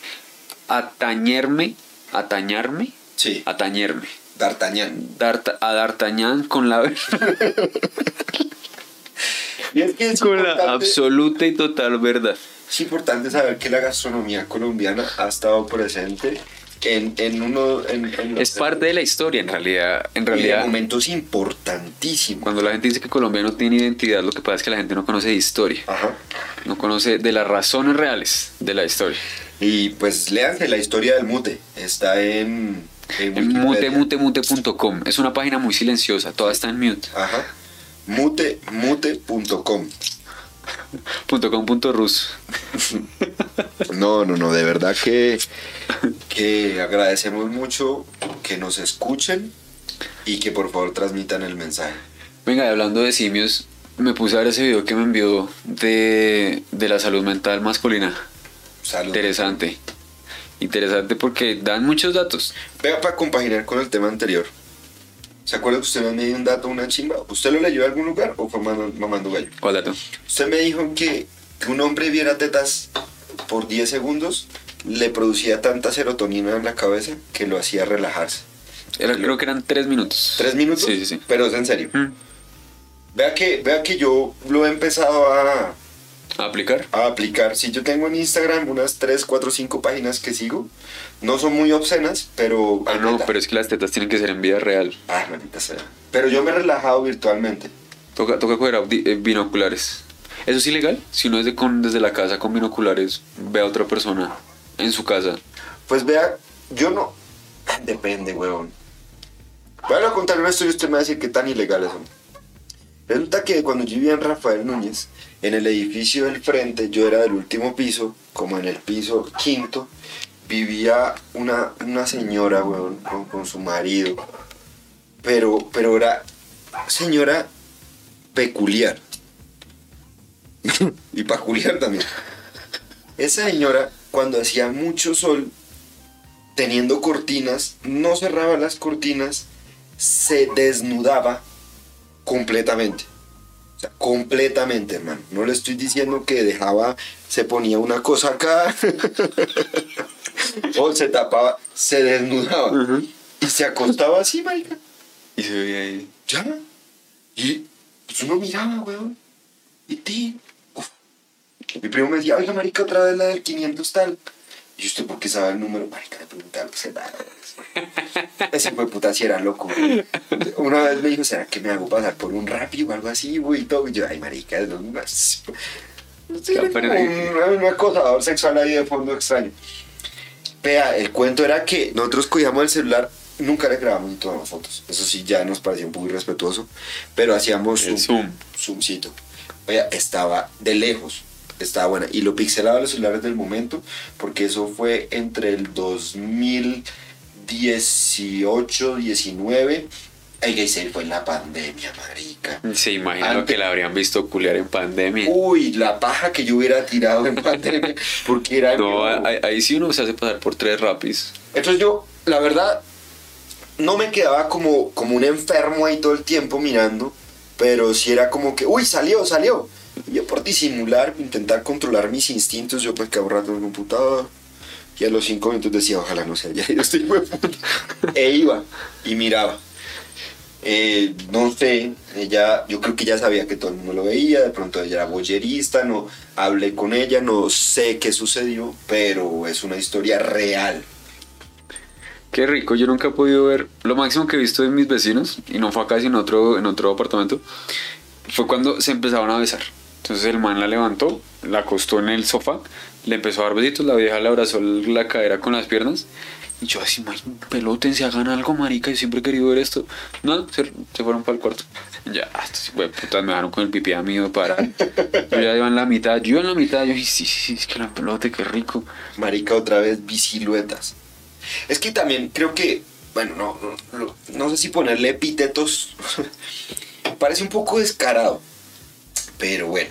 atañerme, atañarme, Sí, atañerme. D'Artagnan. Darta- a D'Artagnan con la, Y es que es con la absoluta y total verdad. es importante saber que la gastronomía colombiana ha estado presente en, en uno... En, en los- Es parte de la historia, en realidad. En y realidad, momentos importantísimos. cuando la gente dice que Colombia no tiene identidad, lo que pasa es que la gente no conoce de historia. Ajá. No conoce de las razones reales de la historia. Y pues léanse la historia del mute. Está en... En, mutemute.com. Es una página muy silenciosa, toda está en mute. Ajá. Mute, mute.com. Punto com punto rus. No, no, no, de verdad que, que agradecemos mucho que nos escuchen y que por favor transmitan el mensaje. Venga, y hablando de simios, me puse a ver ese video que me envió de, de la salud mental masculina. Salud. Interesante. Interesante porque dan muchos datos. Vea para compaginar con el tema anterior. ¿Se acuerda que usted me dio un dato, una chimba? ¿Usted lo leyó en algún lugar o fue mamando, gallo? ¿Cuál dato? Usted me dijo que un hombre viera tetas por 10 segundos le producía tanta serotonina en la cabeza que lo hacía relajarse. Era- creo que eran tres minutos. ¿Tres minutos? Sí, sí, sí. Pero es en serio. Mm. Vea que, vea que yo lo he empezado a, ¿A aplicar? a aplicar. Si yo tengo en Instagram unas 3, 4, 5 páginas que sigo, no son muy obscenas, pero... Ah, no, pero es que las tetas tienen que ser en vida real. Ah, maldita sea. Pero yo me he relajado virtualmente. Toca, toca coger eh, binoculares. ¿Eso es ilegal? Si uno es de con, desde la casa con binoculares, ve a otra persona en su casa. Pues vea, yo no... Depende, huevón. Voy a contar historia y usted me va a decir qué tan ilegales son. Resulta que cuando yo vivía en Rafael Núñez, en el edificio del frente, yo era del último piso, como en el piso quinto, vivía una, una señora, weón, con, con su marido. Pero, pero era señora peculiar. y peculiar también. Esa señora, cuando hacía mucho sol, teniendo cortinas, no cerraba las cortinas, se desnudaba completamente. O sea, completamente, hermano. No le estoy diciendo que dejaba, se ponía una cosa acá o se tapaba, se desnudaba y se acostaba así, marica. Y se veía ahí. ¿ya? Y pues uno miraba, weón. Y ti. Mi primo me decía, oiga, marica, otra vez la del 500 tal. Y usted, ¿por qué sabe el número? Marica, le preguntaba, pues, Ese fue puta si era loco. güey. Una vez me dijo, ¿será que me hago pasar por un rapi o algo así, güey? Y todo. Y yo, ay, marica, sí, era como un, un acosador sexual ahí de fondo extraño. Vea, el cuento era que nosotros cogíamos el celular, nunca le grabamos ni tomamos fotos. Eso sí, ya nos parecía un poco irrespetuoso. Pero hacíamos El zoom. zoomcito. Oye, estaba de lejos. Estaba buena. Y lo pixelaba los celulares del momento, porque eso fue entre el 2018, 19. Oiga, y se fue en la pandemia, marica. Se Antes- que la habrían visto culiar en pandemia. Uy, la paja que yo hubiera tirado en pandemia, porque era... No, ahí, ahí sí uno se hace pasar por tres rapis. Entonces yo, la verdad, no me quedaba como, como un enfermo ahí todo el tiempo mirando, pero sí era como que, uy, salió, salió. Yo por disimular, intentar controlar mis instintos, yo pues rato en el computador. Y a los cinco minutos decía, ojalá no se haya ido este hijo de puta". E iba y miraba. Eh, no sé, ella, yo creo que ella sabía que todo el mundo lo veía, de pronto ella era boyerista, no hablé con ella, no sé qué sucedió, pero es una historia real. Qué rico, yo nunca he podido ver. Lo máximo que he visto de mis vecinos, y no fue acá, sino en otro, en otro apartamento, fue cuando se empezaban a besar. Entonces el man la levantó, la acostó en el sofá, le empezó a dar besitos, la vieja le abrazó la cadera con las piernas. Y yo así, "May, pelótense, hagan algo, marica, yo siempre he querido ver esto. No, se, se fueron para el cuarto. Ya, estos hijos de putas me dejaron con el pipí a mí para. Yo ya iba en la mitad, yo iba en la mitad, yo dije, sí, sí, sí, es que la pelote, qué rico. Marica, otra vez vi siluetas. Es que también creo que, bueno, no, no, no- no sé si ponerle epítetos. Parece un poco descarado. Pero bueno.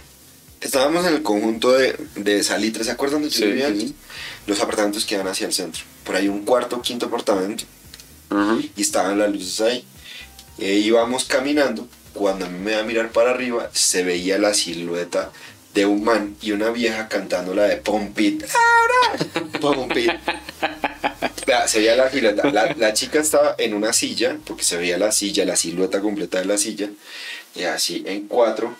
Estábamos en el conjunto de, de Salitre, ¿se acuerdan de Sí, sí. Los apartamentos que van hacia el centro. Por ahí un cuarto, quinto apartamento. Ajá. Y estaban las luces ahí. Ahí íbamos caminando. Cuando a mí me iba a mirar para arriba, se veía la silueta de un man y una vieja cantando la de Pompit. ¡Ahora! Pompit. Se veía la silueta. La, la chica estaba en una silla, porque se veía la silla, la silueta completa de la silla. Y así en cuatro,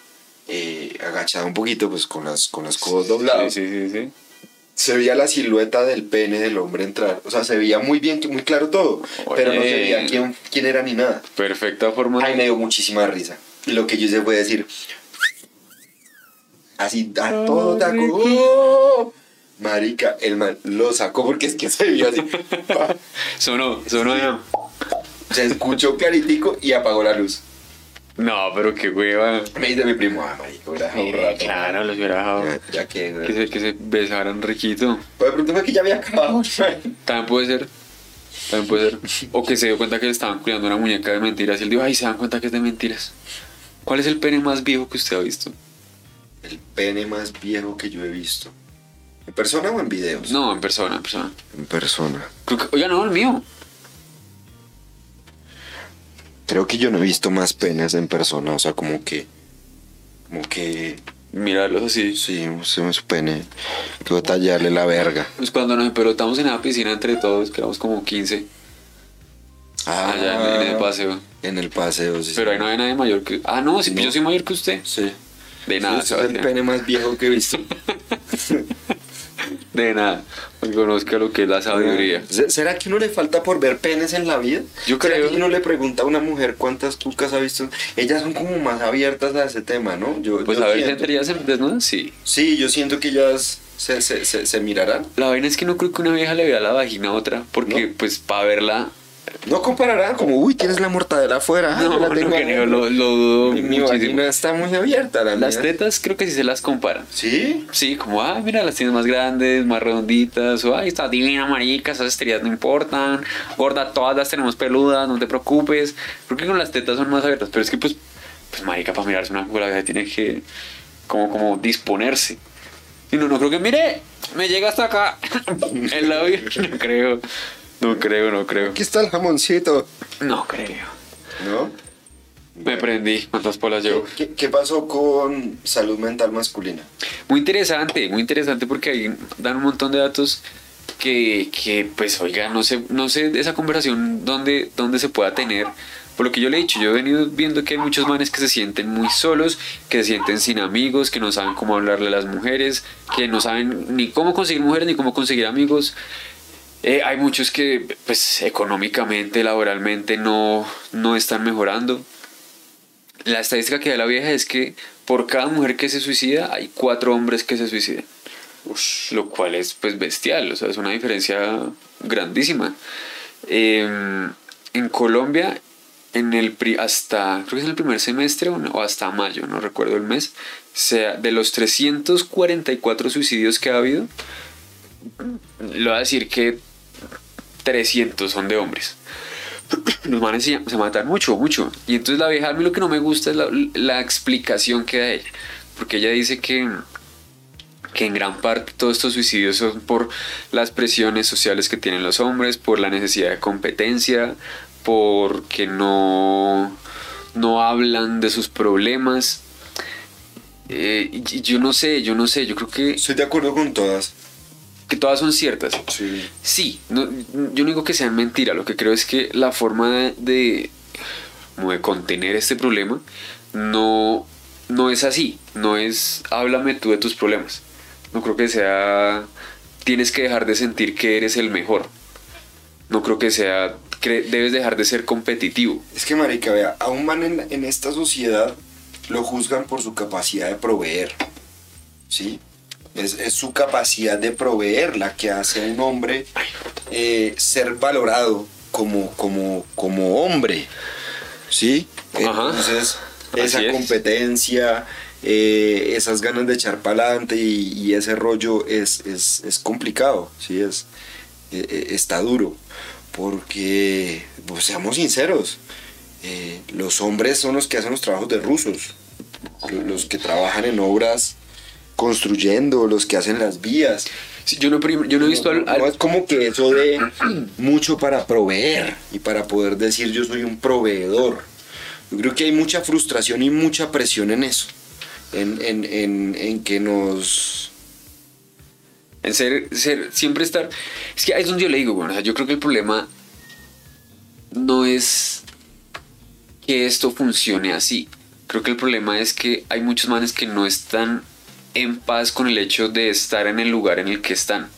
eh, agachada un poquito, pues con las, con los codos doblados Sí, sí, sí, sí. se veía la silueta del pene del hombre entrar. O sea, se veía muy bien, muy claro todo. Pero no se veía quién, quién era ni nada. Perfecta forma Ay, me dio muchísima risa. Y lo que yo hice fue decir. Así a todo taco. ¡Oh! Marica, el man lo sacó porque es que se vio así. Sonó, sonó. Se escuchó claritico y apagó la luz. No, pero qué hueva. Me dice mi primo, ah, marica, hubiera dejado un rato. claro, los hubiera dejado. Ya, ya que. Que se, que se besaran riquito. Pues de pronto fue que ya había acabado. También puede ser. También puede ser. O que se dio cuenta que le estaban cuidando una muñeca de mentiras y él dijo, ay, se dan cuenta que es de mentiras. ¿Cuál es el pene más viejo que usted ha visto? El pene más viejo que yo he visto. ¿En persona o en videos? No, en persona, en persona. En persona. Creo que- oiga, no, el mío. Creo que yo no he visto más penes en persona, o sea, como que. Como que. Mirarlos así. Sí, se me su pene. Quiero tallarle la verga. Pues cuando nos pelotamos en la piscina entre todos, que éramos como 15, allá en, en el paseo. En el paseo, sí. Pero ahí no había nadie mayor que. Ah, no, sí, No. yo soy mayor que usted. Sí. De nada, es el pene más viejo que he visto. De nada. Conozca lo que es la sabiduría. ¿Se- ¿Será que uno le falta por ver penes en la vida? Yo ¿Será creo. que uno le pregunta a una mujer cuántas cucas ha visto? Ellas son como más abiertas a ese tema, ¿no? Yo, Pues yo a ver, siento. ¿gente ya se desnuda? Sí. Sí, yo siento que ellas se, se, se, se mirarán. La vaina es que no creo que una vieja le vea la vagina a otra, porque ¿No? pues para verla, No compararán como, uy, tienes la mortadela afuera. no, la no tengo creo, adentro". lo, lo dudo Mi, mi vagina está muy abierta, la Las mía. tetas creo que sí se las comparan. ¿Sí? Sí, como, ah, mira, las tienes más grandes, más redonditas, o, ay, está divina, marica, esas estrías no importan, gorda, todas las tenemos peludas, no te preocupes. Creo que con las tetas son más abiertas, pero es que, pues, pues marica, para mirarse una vieja tiene que, como, como disponerse. Y no, no creo que, mire, me llega hasta acá, el labio, no creo, no creo, no creo, Aquí está el jamoncito. no creo. ¿No? Me prendí, ¿cuántas polas llevo? ¿Qué, qué pasó con salud mental masculina? Muy interesante, muy interesante porque ahí dan un montón de datos que, que pues, oiga, no sé, no sé esa conversación dónde, dónde se pueda tener, Por lo que yo le he dicho, yo he venido viendo que hay muchos manes que se sienten muy solos, que se sienten sin amigos, que no saben cómo hablarle a las mujeres, que no saben ni cómo conseguir mujeres ni cómo conseguir amigos. Eh, hay muchos que pues económicamente, laboralmente no, no están mejorando. La estadística que da la vieja es que por cada mujer que se suicida hay cuatro hombres que se suicidan. lo cual es pues bestial, o sea, es una diferencia grandísima. Em, en Colombia, en el pri- hasta, creo que es en el primer semestre o, hasta mayo, no recuerdo el mes, sea, de los 344 suicidios que ha habido, le voy a decir que 300 son de hombres. Los manes se, se matan mucho, mucho. Y entonces la vieja, a mí lo que no me gusta es la, explicación que da ella. Porque ella dice que, que en gran parte todos estos suicidios son por las presiones sociales que tienen los hombres, por la necesidad de competencia, porque no, no hablan de sus problemas. Eh, yo no sé, yo no sé, yo creo que, Estoy de acuerdo con todas. Que todas son ciertas. Sí. Sí, no, yo no digo que sean mentira, lo que creo es que la forma de, de, de contener este problema no, no es así, no es háblame tú de tus problemas. No creo que sea tienes que dejar de sentir que eres el mejor. No creo que sea debes dejar de ser competitivo. Es que, marica, vea, a un man en, en esta sociedad lo juzgan por su capacidad de proveer. ¿Sí? Es, es su capacidad de proveer la que hace a un hombre eh, ser valorado como, como, como hombre. ¿Sí? Ajá. Entonces, esa es. competencia, eh, esas ganas de echar para adelante y, y ese rollo es, es, es complicado. ¿Sí? Es, eh, eh, está duro. Porque, pues seamos sinceros, eh, los hombres son los que hacen los trabajos de rusos, los que trabajan en obras construyendo, los que hacen las vías. Sí, yo, no, yo no he visto al, al- No es como que eso de mucho para proveer y para poder decir yo soy un proveedor. Yo creo que hay mucha frustración y mucha presión en eso, en, en, en, en que nos... En ser, ser, siempre estar. Es que ahí es donde yo le digo, bueno, o sea, yo creo que el problema no es que esto funcione así. Creo que el problema es que hay muchos manes que no están en paz con el hecho de estar en el lugar en el que están.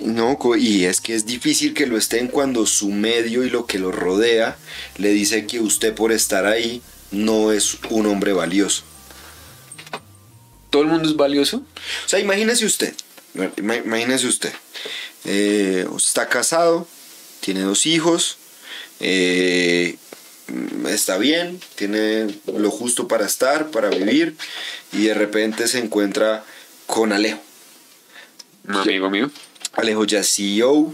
No, y es que es difícil que lo estén cuando su medio y lo que lo rodea le dice que usted por estar ahí no es un hombre valioso. ¿Todo el mundo es valioso? O sea, imagínese usted, ima- imagínese usted, eh, está casado, tiene dos hijos, eh, está bien, tiene lo justo para estar, para vivir, y de repente se encuentra con Alejo. Un amigo mío. Alejo ya es CEO,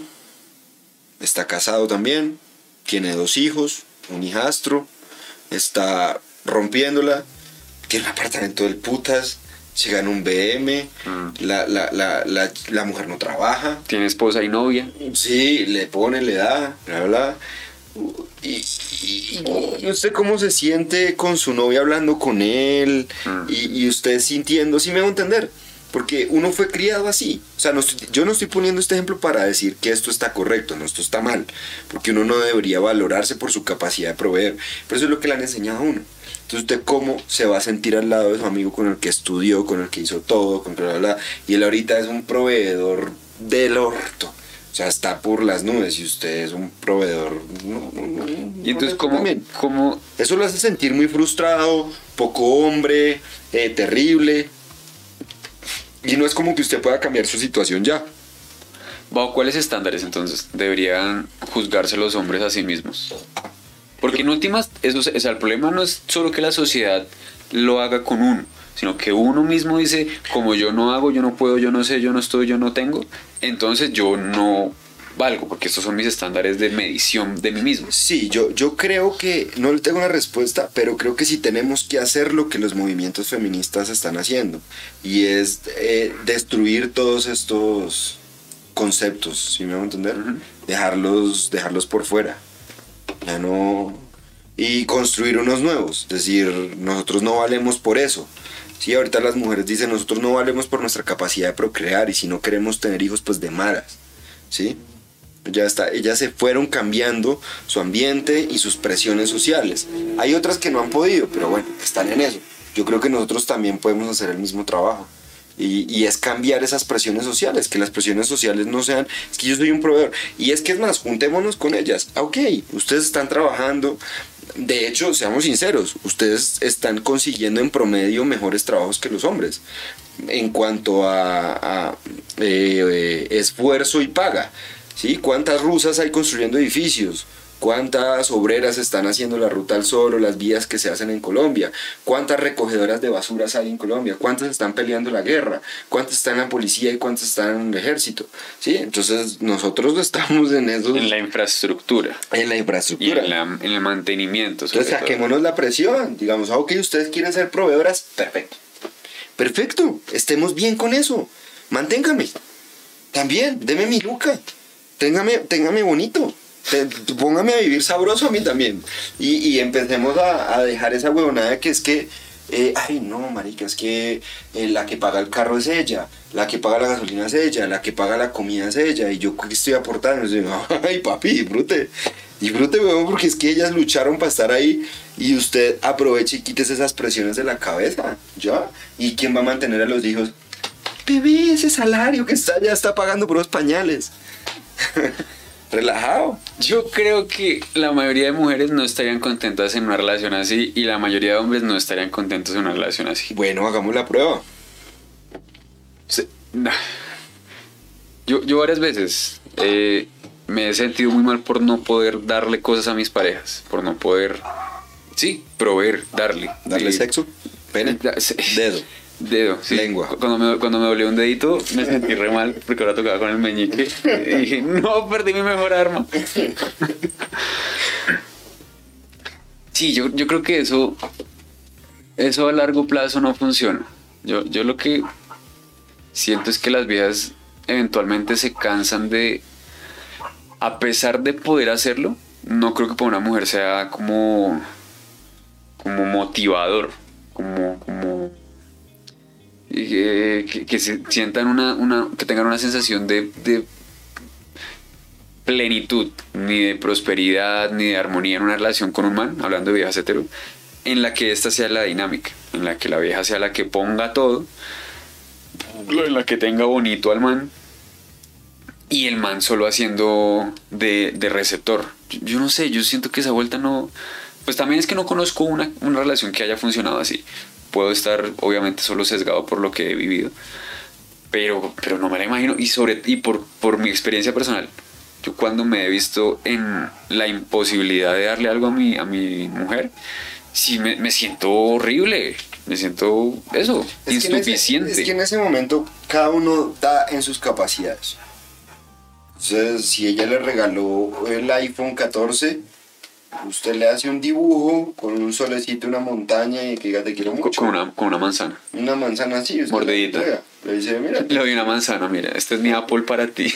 está casado también, tiene dos hijos, un hijastro, está rompiéndola, tiene un apartamento del putas, se gana un BM, Mm. la, la, la, la, la mujer no trabaja, Tiene esposa y novia. sí, le pone, le da, bla, bla. Y, y- y usted cómo se siente con su novia hablando con él Mm. y, y usted sintiendo, sí me hago entender, porque uno fue criado así. O sea, no estoy- yo no estoy poniendo este ejemplo para decir que esto está correcto, no, esto está mal, porque uno no debería valorarse por su capacidad de proveer, pero eso es lo que le han enseñado a uno. Entonces, ¿usted cómo se va a sentir al lado de su amigo con el que estudió, con el que hizo todo, con bla, bla, bla? Y él ahorita es un proveedor del orto. O sea, está por las nubes y usted es un proveedor. no, no, no, Y entonces, ¿cómo, cómo Eso lo hace sentir muy frustrado, poco hombre, eh, terrible. Y no es como que usted pueda cambiar su situación ya. ¿Bajo cuáles estándares entonces deberían juzgarse los hombres a sí mismos? Porque en últimas, eso, o sea, el problema no es solo que la sociedad lo haga con uno, sino que uno mismo dice, como yo no hago, yo no puedo, yo no sé, yo no estoy, yo no tengo, entonces yo no valgo, porque estos son mis estándares de medición de mí mismo. Sí, yo, yo creo que, no le tengo una respuesta, pero creo que sí tenemos que hacer lo que los movimientos feministas están haciendo. Y es eh, destruir todos estos conceptos, ¿sí me van a entender? Dejarlos, dejarlos por fuera. Ya no... Y construir unos nuevos. Es decir, nosotros no valemos por eso. Sí, ahorita las mujeres dicen, nosotros no valemos por nuestra capacidad de procrear y si no queremos tener hijos, pues de malas. ¿Sí? Ya está, ellas se fueron cambiando su ambiente y sus presiones sociales. Hay otras que no han podido, pero bueno, están en eso. Yo creo que nosotros también podemos hacer el mismo trabajo. Y, y es cambiar esas presiones sociales, que las presiones sociales no sean, es que yo soy un proveedor. Y es que es más, juntémonos con ellas. Ok, ustedes están trabajando, de hecho, seamos sinceros, ustedes están consiguiendo en promedio mejores trabajos que los hombres en cuanto a, eh, eh, esfuerzo y paga. ¿sí? ¿Cuántas rusas hay construyendo edificios? ¿Cuántas obreras están haciendo la ruta al sol o las vías que se hacen en Colombia? ¿Cuántas recogedoras de basuras hay en Colombia? ¿Cuántas están peleando la guerra? ¿Cuántas están en la policía y cuántas están en el ejército? ¿Sí? Entonces nosotros estamos en eso. En la infraestructura. En la Y infraestructura. en, la- en el mantenimiento. Entonces todo. saquémonos la presión. Digamos, ah, ok, ustedes quieren ser proveedoras. Perfecto. Perfecto. Estemos bien con eso. Manténgame. También, deme mi luca. Téngame, téngame bonito. Póngame a vivir sabroso a mí también. Y, y empecemos a, a dejar esa huevonada que es que, eh, ay no, marica, es que eh, la que paga el carro es ella, la que paga la gasolina es ella, la que paga la comida es ella, y yo ¿qué estoy aportando. Y ay papi, disfrute. Disfrute, huevón, porque es que ellas lucharon para estar ahí y usted aproveche y quítese esas presiones de la cabeza, ¿ya? ¿Y quién va a mantener a los hijos? Bebé, ese salario que está ya está pagando por los pañales. Relajado. Yo creo que la mayoría de mujeres no estarían contentas en una relación así y la mayoría de hombres no estarían contentos en una relación así. Bueno, hagamos la prueba. Se- nah. Yo, yo varias veces eh, me he sentido muy mal por no poder darle cosas a mis parejas, por no poder, sí, proveer, darle. Darle Eh, sexo, pene, dedo. Dedo, sí. Lengua. Cu- Cuando me, cuando me dolió un dedito, me sentí re mal porque ahora tocaba con el meñique. Y dije, no, perdí mi mejor arma. Sí, yo, yo creo que eso, eso a largo plazo no funciona. Yo, yo lo que siento es que las viejas eventualmente se cansan de, a pesar de poder hacerlo, no creo que para una mujer sea como, como motivador, como, como que, se sientan una, una, que tengan una sensación de, de plenitud, ni de prosperidad, ni de armonía en una relación con un man, hablando de viejas hetero, en la que esta sea la dinámica, en la que la vieja sea la que ponga todo, en la que tenga bonito al man, y el man solo haciendo de, de receptor. Yo, yo no sé, yo siento que esa vuelta no... Pues también es que no conozco una, una relación que haya funcionado así. Puedo estar obviamente solo sesgado por lo que he vivido. Pero, pero no me la imagino. Y, sobre, y por, por mi experiencia personal, yo cuando me he visto en la imposibilidad de darle algo a mi, a mi mujer, sí me, me siento horrible. Me siento eso, Es que en ese- insuficiente. es que en ese momento cada uno da en sus capacidades. Entonces, si ella le regaló el iPhone 14, usted le hace un dibujo con un solecito, una montaña y que diga te quiero mucho. con, una, con una manzana. Una manzana así, usted Mordidita. le entrega. Le dice, mira, Le doy una manzana, mira, este es mi Apple para ti.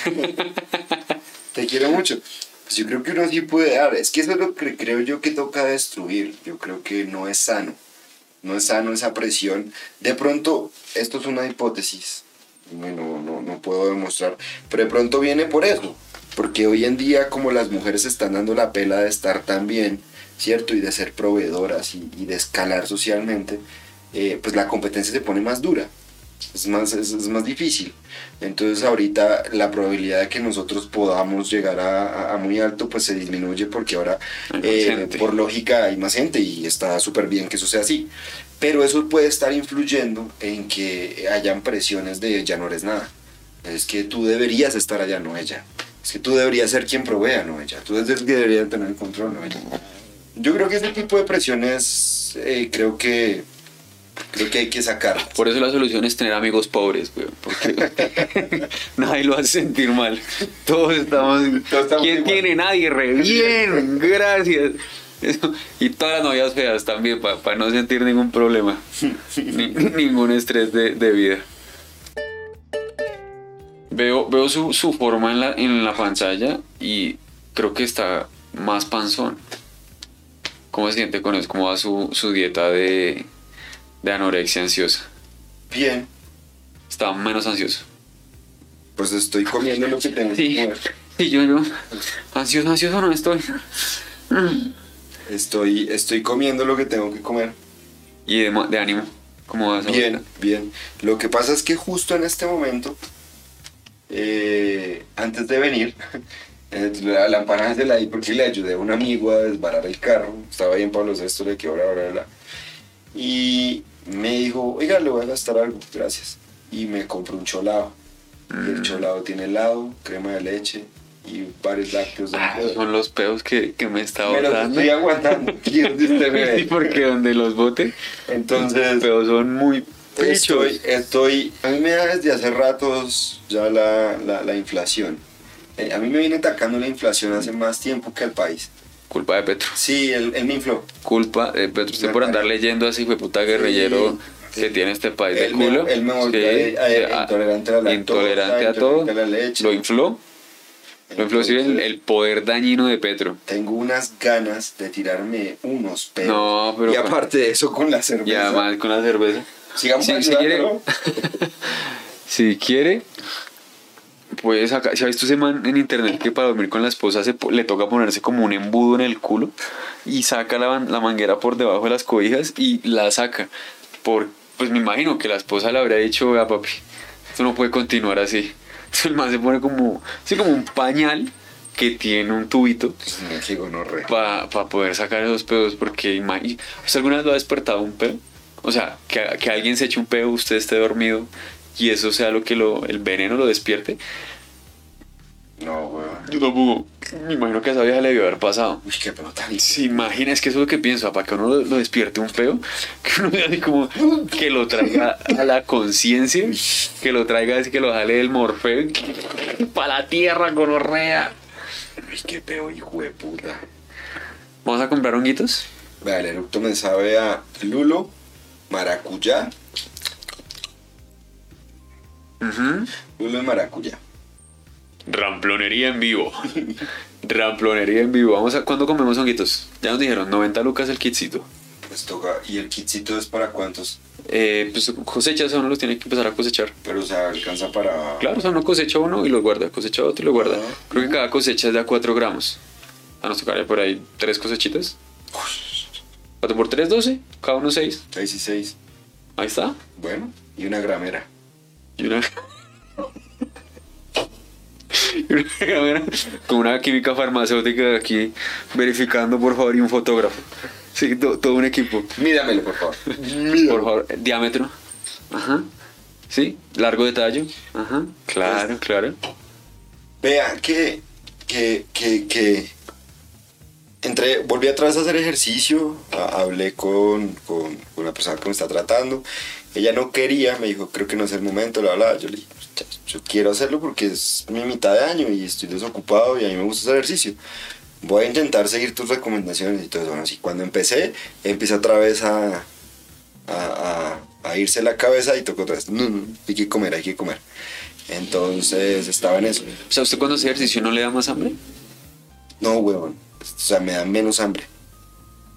te quiero mucho. Pues yo creo que uno sí puede dar. Es que eso es lo que creo yo que toca destruir. Yo creo que no es sano. No es sano esa presión. De pronto, esto es una hipótesis. Bueno, no, no puedo demostrar. Pero de pronto viene por eso. Porque hoy en día, como las mujeres están dando la pela de estar tan bien, ¿cierto? Y de ser proveedoras y, y de escalar socialmente, eh, pues la competencia se pone más dura. Es más, es, es más difícil. Entonces ahorita la probabilidad de que nosotros podamos llegar a, a- a muy alto pues se disminuye porque ahora eh, por lógica hay más gente y está súper bien que eso sea así. Pero eso puede estar influyendo en que hayan presiones de ya no eres nada. Es que tú deberías estar allá, no ella. Es que tú deberías ser quien provea, no ella. Tú eres el que debería tener el control, no ella. Yo creo que ese tipo de presiones eh, creo que creo que hay que sacar. Por eso la solución es tener amigos pobres, güey. Porque nadie lo hace sentir mal. Todos estamos. Todos estamos ¿Quién igual. tiene? Nadie, re bien, gracias. Eso. Y todas las novias feas también, para no sentir ningún problema, ni- ningún estrés de, de vida. Veo, veo su, su forma en la, en la pantalla y creo que está más panzón. ¿Cómo se siente con eso? ¿Cómo va su, su dieta de, de anorexia ansiosa? Bien, Estaba menos ansioso. pues estoy comiendo lo que tengo que Sí. comer. Y yo, yo, ansioso, ansioso no estoy. Estoy, estoy comiendo lo que tengo que comer. Y de ánimo, ¿cómo vas? Bien, bien. Lo que pasa es que justo en este momento, eh, antes de venir, eh, la, la empanada se la di porque le ayudé a un amigo a desbarar el carro. Estaba ahí en Pablo VI, le quedó bla, bla. Y me dijo, oiga, le voy a gastar algo, gracias. Y me compró un cholado. Y el Mm. cholado tiene helado, crema de leche y varios lácteos. Ah, son los pedos que, que me está me los estoy aguantando. aquí donde usted me. Sí, porque donde los bote, Entonces, pero son muy Estoy, estoy, a mí me da desde hace ratos ya la, la, la inflación. Eh, a mí me viene atacando la inflación hace más tiempo que al país. Culpa de Petro. Sí, él, él me infló. Culpa de Petro. Usted por andar leyendo así, fue puta guerrillero Sí, que sí. tiene este país de Él me, culo. él me volvió Sí, a- a- sí, intolerante a la lactosa, intolerante a todo. intolerante a la leche. Lo infló. Lo infló sí, el, el poder dañino de Petro. Tengo unas ganas de tirarme unos pedos. No, pero Y aparte de eso, con la cerveza. Y además con la cerveza. Sigamos Sí, si quiere, si quiere, puede sacar. ¿Se ha visto ese man en internet que para dormir con la esposa se le toca ponerse como un embudo en el culo y saca la, la manguera por debajo de las cobijas y la saca? Por, pues me imagino que la esposa le habría dicho, vea papi, esto no puede continuar así. Entonces el man se pone como, sí, como un pañal que tiene un tubito gonorrea. para poder sacar esos pedos porque ¿Usted alguna vez lo ha despertado un pedo? O sea, que, que alguien se eche un pedo, usted esté dormido y eso sea lo que lo, el veneno lo despierte. No, weón. Yo tampoco. Me imagino que a esa vieja le debió haber pasado. Uy, qué pedo tan Se imagina, es que eso es lo que pienso, para que uno lo, lo despierte un peo, que uno vea así como que lo traiga a la conciencia, que lo traiga así que lo jale del morfeo, para la tierra con orrea. Uy, qué peo, hijo de puta. ¿Vamos a comprar honguitos? El eructo me sabe a lulo, maracuyá, Ujú. lulo y maracuyá. Ramplonería en vivo. Ramplonería en vivo. Vamos a ¿cuándo comemos honguitos? Ya nos dijeron 90 lucas el kitcito. Pues toca, y el kitcito es para cuántos, Eh, pues cosechas uno los tiene que empezar a cosechar. pero o sea, alcanza para... Claro, o sea, uno cosecha uno y lo guarda, cosecha otro y lo guarda. Ah. Creo que cada cosecha es de a 4 gramos. A nos tocaría por ahí tres cosechitas. 4 por 3, 12. Cada uno 6. 6 y 6. Ahí está. Bueno, y una gramera. Y una. y una cámara con una química farmacéutica aquí verificando, por favor, y un fotógrafo. Sí, to- todo un equipo. Mídamelo, por favor. Por favor, diámetro. Ajá. Sí, largo de tallo. Ajá. Claro, claro. Vea que, que, que, que entré, volví atrás a hacer ejercicio, a- hablé con, con, con una persona que me está tratando, ella no quería, me dijo, creo que no es el momento, la bla, yo le dije, "Ya, yo quiero hacerlo porque es mi mitad de año y estoy desocupado y a mí me gusta hacer ejercicio. Voy a intentar seguir tus recomendaciones y todo eso. Bueno, así cuando empecé, empecé otra vez a, a, a, a irse la cabeza y tocó otra vez, no, no, hay que comer, hay que comer. Entonces estaba en eso. O sea, ¿usted cuando hace ejercicio no le da más hambre? No, huevón. O sea, me da menos hambre.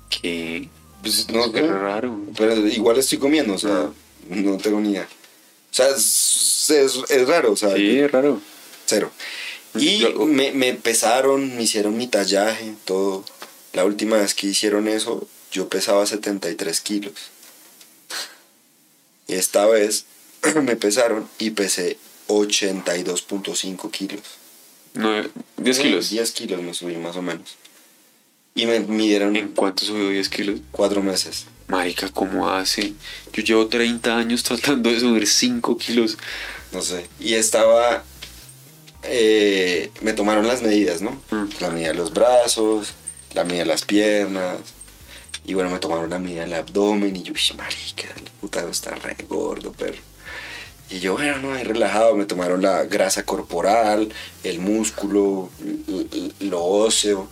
¿Qué? Pues no, no, raro. pero igual estoy comiendo, o sea, no tengo ni idea. O sea, es, es- es raro, o sea, Sí, es raro. cero. Y Yo- me, me pesaron, me hicieron mi tallaje, todo. La última vez que hicieron eso, yo pesaba 73 kilos. Y esta vez me pesaron y pesé 82.5 kilos. Nueve- 10 kilos. 10 kilos me subí más o menos. Y me midieron ¿En cuánto subió 10 kilos? cuatro meses. Marica, ¿cómo hace? Yo llevo 30 años tratando de subir 5 kilos. No sé. Y estaba. eh, me tomaron las medidas, ¿no? Mm. La medida de los brazos, la medida de las piernas. Y bueno, me tomaron la medida del abdomen. Y yo, "Uy, marica, el putado está re gordo, perro. Y yo, bueno, no, ahí relajado. Me tomaron la grasa corporal, el músculo, lo óseo.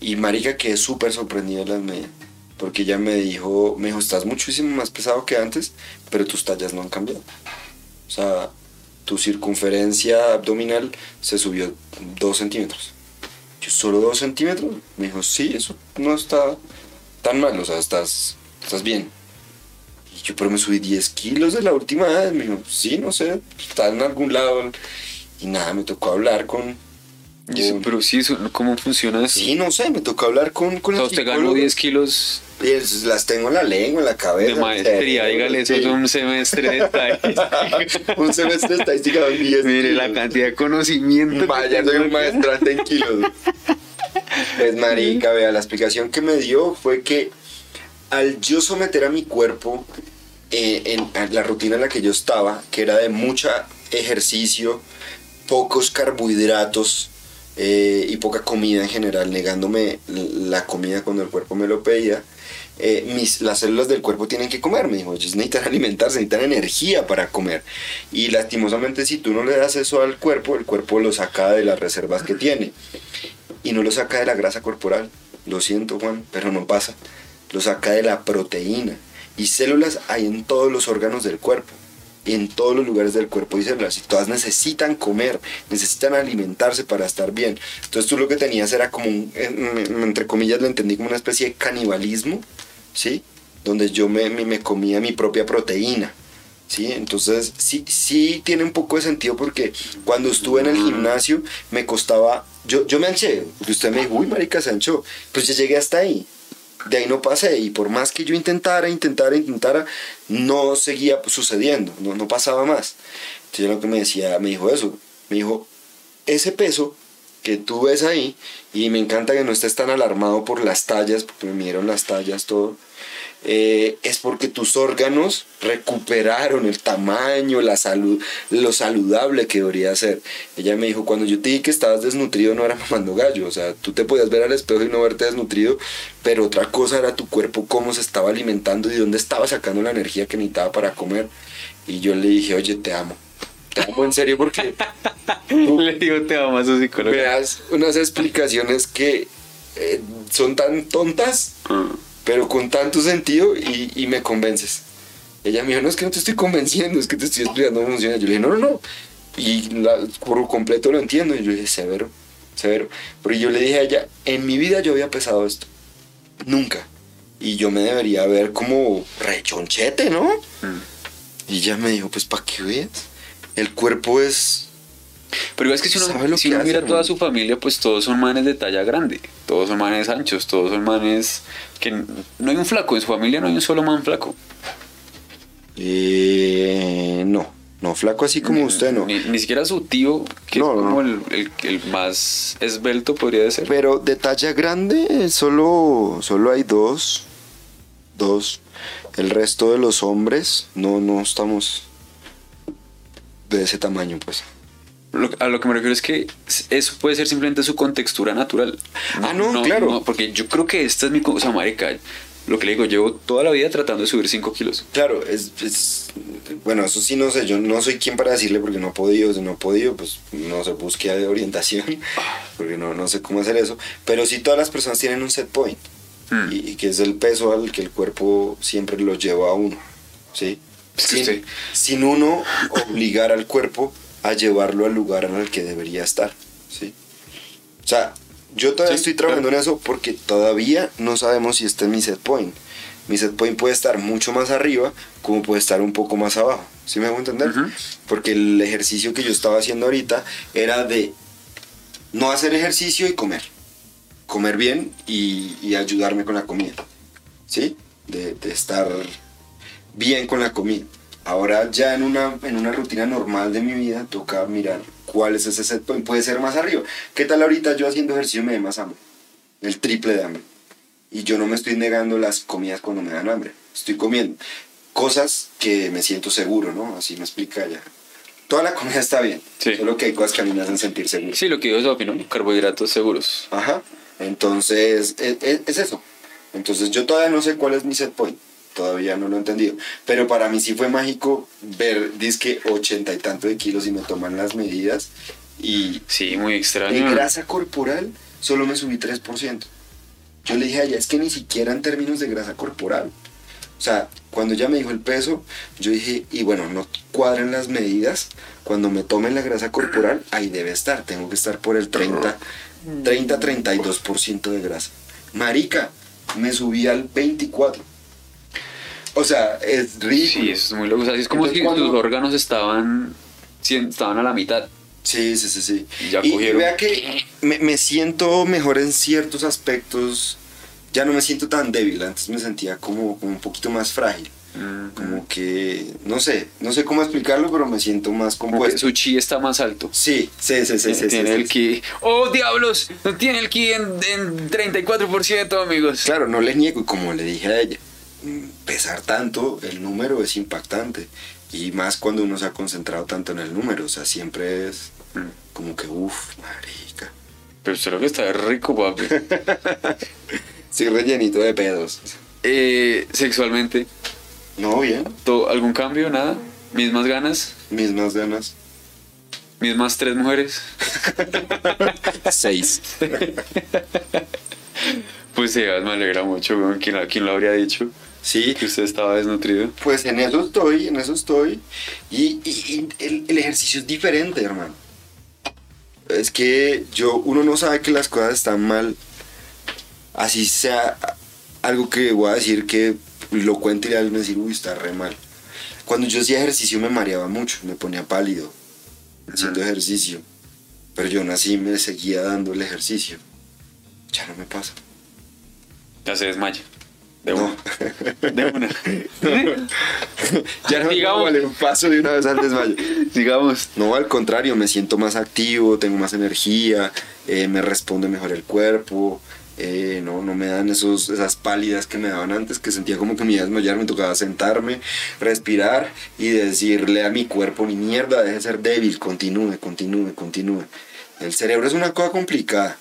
Y marica quedé súper sorprendido de las medidas. Porque ella me dijo, me dijo, estás muchísimo más pesado que antes, pero tus tallas no han cambiado. O sea, tu circunferencia abdominal se subió dos centímetros. Yo, ¿solo dos centímetros? Me dijo, sí, eso no está tan mal, o sea, estás, estás bien. Y yo, pero me subí 10 kilos de la última vez. Me dijo, sí, no sé, está en algún lado. Y nada, me tocó hablar con... Y eso- con- pero sí, eso, ¿cómo funciona eso? Sí, no sé, me tocó hablar con, con el usted ganó psicólogo. 10 kilos Y las tengo en la lengua, en la cabeza. de maestría, dígale, eso es un semestre de estadística. un semestre de estadística de 10 Mire la cantidad de conocimiento. Vaya, soy un maestrante en kilos. Pues marica, vea, la explicación que me dio fue que al yo someter a mi cuerpo eh, en la rutina en la que yo estaba, que era de mucha ejercicio, pocos carbohidratos eh, y poca comida en general, negándome la comida cuando el cuerpo me lo pedía, eh, mis, las células del cuerpo tienen que comer, me dijo, necesitan alimentarse, necesitan energía para comer. Y lastimosamente si tú no le das eso al cuerpo, el cuerpo lo saca de las reservas que tiene. Y no lo saca de la grasa corporal. Lo siento, Juan, pero no pasa. Lo saca de la proteína. Y células hay en todos los órganos del cuerpo. Y en todos los lugares del cuerpo hay células. Y todas necesitan comer, necesitan alimentarse para estar bien. Entonces tú lo que tenías era como en- entre comillas lo entendí como una especie de canibalismo, ¿sí? Donde yo me, me, comía mi propia proteína. ¿Sí? Entonces sí, sí tiene un poco de sentido porque cuando estuve en el gimnasio me costaba, yo, yo me anché, usted me dijo, uy marica se anchó, pues yo llegué hasta ahí, de ahí no pasé y por más que yo intentara, intentara, intentara, no seguía sucediendo, no, no pasaba más. Entonces lo que me decía, me dijo eso, me dijo, ese peso que tú ves ahí, y me encanta que no estés tan alarmado por las tallas, porque me midieron las tallas, todo, eh, es porque tus órganos recuperaron el tamaño, la salud, lo saludable que debería ser. Ella me dijo, cuando yo te dije que estabas desnutrido no era mamando gallo, o sea, tú te podías ver al espejo y no verte desnutrido, pero otra cosa era tu cuerpo, cómo se estaba alimentando y dónde estaba sacando la energía que necesitaba para comer. Y yo le dije, oye, te amo. Te amo en serio porque Le digo, te amo a su me psicóloga. das unas explicaciones que eh, son tan tontas Ah. Pero con tanto sentido y, y me convences. Ella me dijo, no es que no te estoy convenciendo, es que te estoy explicando cómo funciona. Yo le dije, no, no, no. Y la, por completo lo entiendo. Y yo le dije, severo, severo. Pero yo le dije a ella, en mi vida yo había pesado esto. Nunca. Y yo me debería ver como rechonchete, ¿no? Mm. Y ella me dijo, pues para que veas. El cuerpo es... Pero es que si ¿Sabe uno, lo si que uno mira toda su familia, pues todos son manes de talla grande. Todos son manes anchos, todos son manes que no hay un flaco. En su familia no hay un solo man flaco. Eh, no, no, flaco así como usted, no. Ni, ni siquiera su tío, que No, es como no. el, el- el más esbelto podría ser. Pero de talla grande solo, solo hay dos. Dos. El resto de los hombres no, no estamos de ese tamaño, pues. Lo- a lo que me refiero es que eso puede ser simplemente su contextura natural. Ah, no, claro. porque yo creo que esta es mi cosa, marica. Lo que le digo, llevo toda la vida tratando de subir 5 kilos. Claro, es, es- Bueno, eso sí no sé, yo no soy quien para decirle porque no he podido, si no he podido, pues no se busque de orientación, porque no, no sé cómo hacer eso. Pero sí todas las personas tienen un set point, Hmm. y, y que es el peso al que el cuerpo siempre lo lleva a uno, ¿sí? Sin, usted- sin uno obligar al cuerpo a llevarlo al lugar en el que debería estar, ¿sí? O sea, yo todavía Sí, estoy trabajando en eso porque todavía no sabemos si este es mi set point. Mi set point puede estar mucho más arriba como puede estar un poco más abajo. ¿Sí me hago entender? Porque el ejercicio que yo estaba haciendo ahorita era de no hacer ejercicio y comer. Comer bien y, y ayudarme con la comida. ¿Sí? De, de estar bien con la comida. Ahora ya en una, en una rutina normal de mi vida toca mirar cuál es ese set point. Puede ser más arriba. ¿Qué tal ahorita yo haciendo ejercicio me dé más hambre? El triple de hambre. Y yo no me estoy negando las comidas cuando me dan hambre. Estoy comiendo cosas que me siento seguro, ¿no? Así me explica ella. Toda la comida está bien. Sí. Solo que hay cosas que a mí me hacen sentir seguro. Sí, lo que es opino, carbohidratos seguros. Ajá. Entonces, es, es- es eso. Entonces, yo todavía no sé cuál es mi set point. Todavía no lo he entendido. Pero para mí sí fue mágico ver, disque ochenta y tanto de kilos y me toman las medidas. Y Sí, muy de extraño. grasa corporal solo me subí 3%. Yo le dije a ella, es que ni siquiera en términos de grasa corporal. O sea, cuando ella me dijo el peso, yo dije, y bueno, no cuadran las medidas. Cuando me tomen la grasa corporal, ahí debe estar. Tengo que estar por el 30, 30 32% de grasa. Marica, me subí al 24. O sea, es ridículo. Sí, eso es muy loco. O sea, es como Entonces, si cuando- sus órganos estaban, estaban a la mitad. Sí, sí, sí, sí. Ya y vea que me, me siento mejor en ciertos aspectos. Ya no me siento tan débil. Antes me sentía como, como un poquito más frágil. Mm, Como que, no sé, no sé cómo explicarlo, pero me siento más compuesto. su chi está más alto. Sí, sí, sí, sí. sí, tiene sí, el ki. ¡Oh, diablos! No tiene el ki en, en 34%, amigos. Claro, no le niego, y como le dije a ella, pesar tanto, el número es impactante. Y más cuando uno se ha concentrado tanto en el número, o sea, siempre es Mm. como que, uff, marica. Pero lo que está es rico, papi. Sí, rellenito de pedos. Eh, sexualmente, No, bien, ¿todo- ¿algún cambio? ¿Nada? ¿Mismas ganas? mismas ganas. ¿Mismas tres mujeres? Seis. Pues sí, me alegra mucho. ¿Quién, quién lo habría dicho? Sí, Que usted estaba desnutrido. pues en eso estoy, en eso estoy. Y, y- y el, el ejercicio es diferente, hermano. Es que yo, uno no sabe que las cosas están mal. Así sea algo que voy a decir que lo cuente y alguien me decir, uy, está re mal. Cuando yo hacía ejercicio me mareaba mucho, me ponía pálido haciendo ejercicio. Pero yo nací y me seguía dando el ejercicio. Ya no me pasa. Ya se desmaya. De una. De una. ya no Digamos- vale un paso de una vez al desmayo. Digamos. No, al contrario, me siento más activo, tengo más energía, eh, me responde mejor el cuerpo, eh, no, no me dan esos, esas pálidas que me daban antes, que sentía como que me iba a desmayar, me tocaba sentarme, respirar y decirle a mi cuerpo, ni mierda, deje de ser débil, continúe, continúe, continúe. El cerebro es una cosa complicada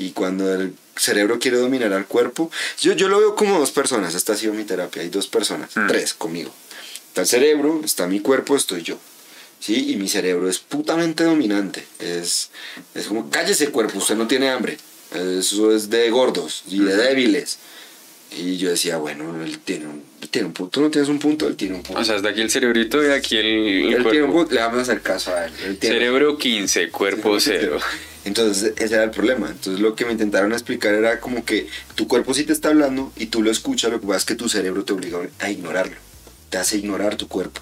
y cuando el cerebro quiere dominar al cuerpo, yo, yo lo veo como dos personas, esta ha sido mi terapia, hay dos personas, Mm. tres conmigo. Está el cerebro, está mi cuerpo, estoy yo. ¿sí? Y mi cerebro es putamente dominante. Es, es como, cállese cuerpo, usted no tiene hambre. Eso es de gordos y de débiles. Y yo decía, bueno, él tiene un, tiene un punto, tú no tienes un punto, él tiene un punto. O sea, es de aquí el cerebrito y aquí el, el él tiene un cuerpo. punto, le vamos a hacer caso a él. él tiene- Cerebro 15, cuerpo 0. Entonces, ese era el problema. Entonces, lo que me intentaron explicar era como que tu cuerpo sí te está hablando y tú lo escuchas, lo que pasa es que tu cerebro te obliga a ignorarlo. Te hace ignorar tu cuerpo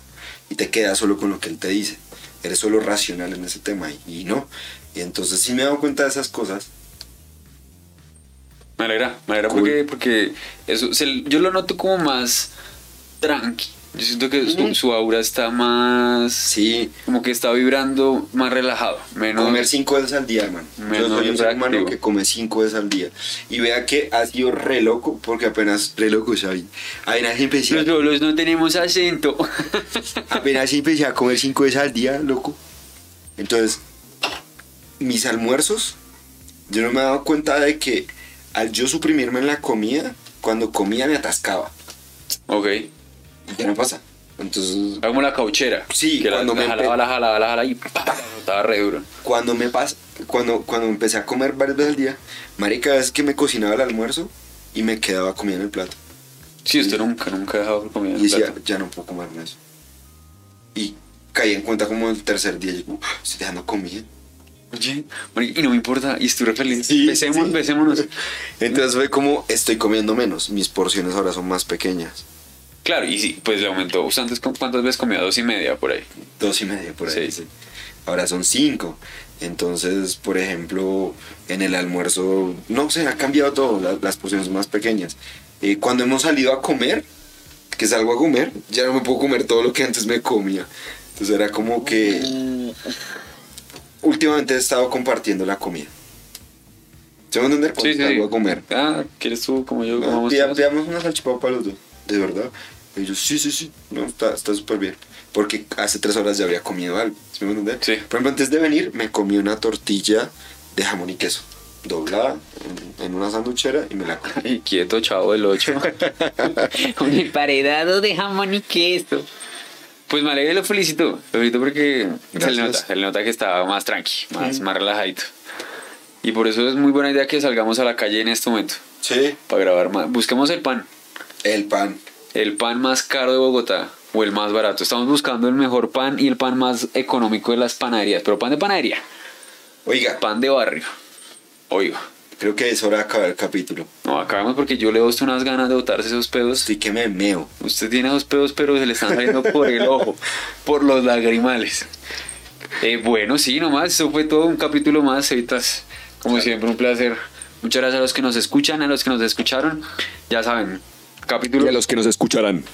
y te quedas solo con lo que él te dice. Eres solo racional en ese tema y, y no. Y entonces, sí me he dado cuenta de esas cosas. Me alegra, me alegra Cool. porque, porque eso, se- yo lo noto como más tranqui. Yo siento que su, su aura está más... Sí, Como que está vibrando más relajado. Menos... comer cinco veces al día, hermano. Menos Yo soy un ser humano que come cinco veces al día. Y vea que ha sido re loco, porque apenas re loco, ¿sabes? Apenas empecé, Los dolos no tenemos acento. apenas empecé a comer cinco veces al día, loco. Entonces, mis almuerzos, yo no me he dado cuenta de que al yo suprimirme en la comida, cuando comía me atascaba. ok. Y ya no pasa. Entonces, Como la cauchera. Sí, que cuando la me jalaba, la jalaba, la jalaba y ¡pah! estaba re duro. cuando me pasa, cuando, cuando empecé a comer varias veces al día, marica, es que me cocinaba el almuerzo y me quedaba comida en el plato. Sí, usted nunca, nunca ha dejado comida en Y el decía, plato. ya no puedo comerme eso. Y caí en cuenta como el tercer día, y yo, "Ah, estoy dejando comida. Oye, y no me importa, y estoy re feliz. Sí, Besemos, sí. besémonos. Entonces fue como, estoy comiendo menos, mis porciones ahora son más pequeñas. Claro, y sí, pues le aumentó. ¿Usted antes cu- cuántas veces comía? Dos y media por ahí. Dos y media por ahí. Sí. sí. Ahora son cinco. Entonces, por ejemplo, en el almuerzo, no sé, ha cambiado todo, la- las porciones más pequeñas. Eh, cuando hemos salido a comer, que salgo a comer, ya no me puedo comer todo lo que antes me comía. Entonces era como que últimamente he estado compartiendo la comida. ¿Se va a entender? Cuando Sí, sí, salgo a comer. Ah, ¿quieres tú como yo? No, ¿Comamos pida- todos? pidamos una salchipapa los dos, de verdad. Y yo, sí, sí, sí, no, está está súper bien. Porque hace tres horas ya había comido algo, ¿sí me entiendes? Sí. Por ejemplo, antes de venir me comí una tortilla de jamón y queso, doblada en, en una sanduchera y me la comí. Ay, quieto, chavo del 8. Con el paredado de jamón y queso. Pues me alegra y lo felicito. Lo felicito porque se le nota, se le nota que estaba más tranqui, más, más relajadito. Y por eso es muy buena idea que salgamos a la calle en este momento Sí. para grabar más. Busquemos el pan. El pan. El pan más caro de Bogotá o el más barato. Estamos buscando el mejor pan y el pan más económico de las panaderías. Pero pan de panadería, Oiga, pan de barrio. Oiga, creo que es hora de acabar el capítulo. no, acabamos porque yo le doy unas ganas de botarse esos pedos. Estoy que me meo. Usted tiene dos pedos, pero se le están saliendo por el ojo, por los lagrimales. Eh, bueno, sí, nomás, eso fue todo un capítulo más, Evitas. Como siempre, un placer. Muchas gracias a los que nos escuchan, a los que nos escucharon. Ya saben, capítulo. Y a los que nos escucharán.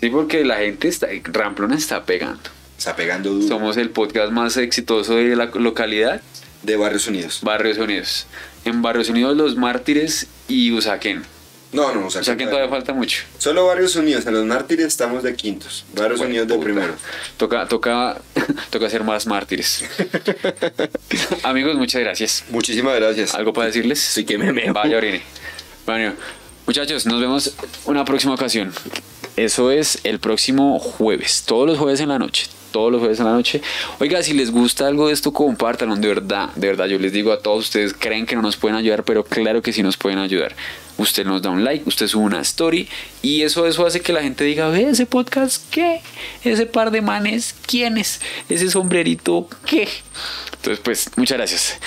Sí, porque la gente está, Ramplona está pegando. Está pegando duro. Somos el podcast más exitoso de la localidad, De Barrios Unidos. Barrios Unidos. En Barrios Unidos, Los Mártires y Usaquén. No, no, o sea, Usaquén todavía falta mucho. Solo Barrios Unidos. En los mártires estamos de quintos. Barrios Bueno, Unidos de puta. primero. Toca, toca, toca hacer más mártires. Amigos, muchas gracias. Muchísimas gracias. ¿Algo para decirles? Sí que me meo. Vaya, orine. Bueno, muchachos, nos vemos una próxima ocasión. Eso es el próximo jueves, todos los jueves en la noche. Todos los jueves en la noche. Oiga, si les gusta algo de esto, compártanlo. De verdad, de verdad, yo les digo a todos ustedes, creen que no nos pueden ayudar, pero claro que sí nos pueden ayudar. Usted nos da un like, usted sube una story y eso, eso hace que la gente diga, ve ese podcast, ¿qué? Ese par de manes, ¿quién es? Ese sombrerito, ¿qué? Entonces, pues, muchas gracias.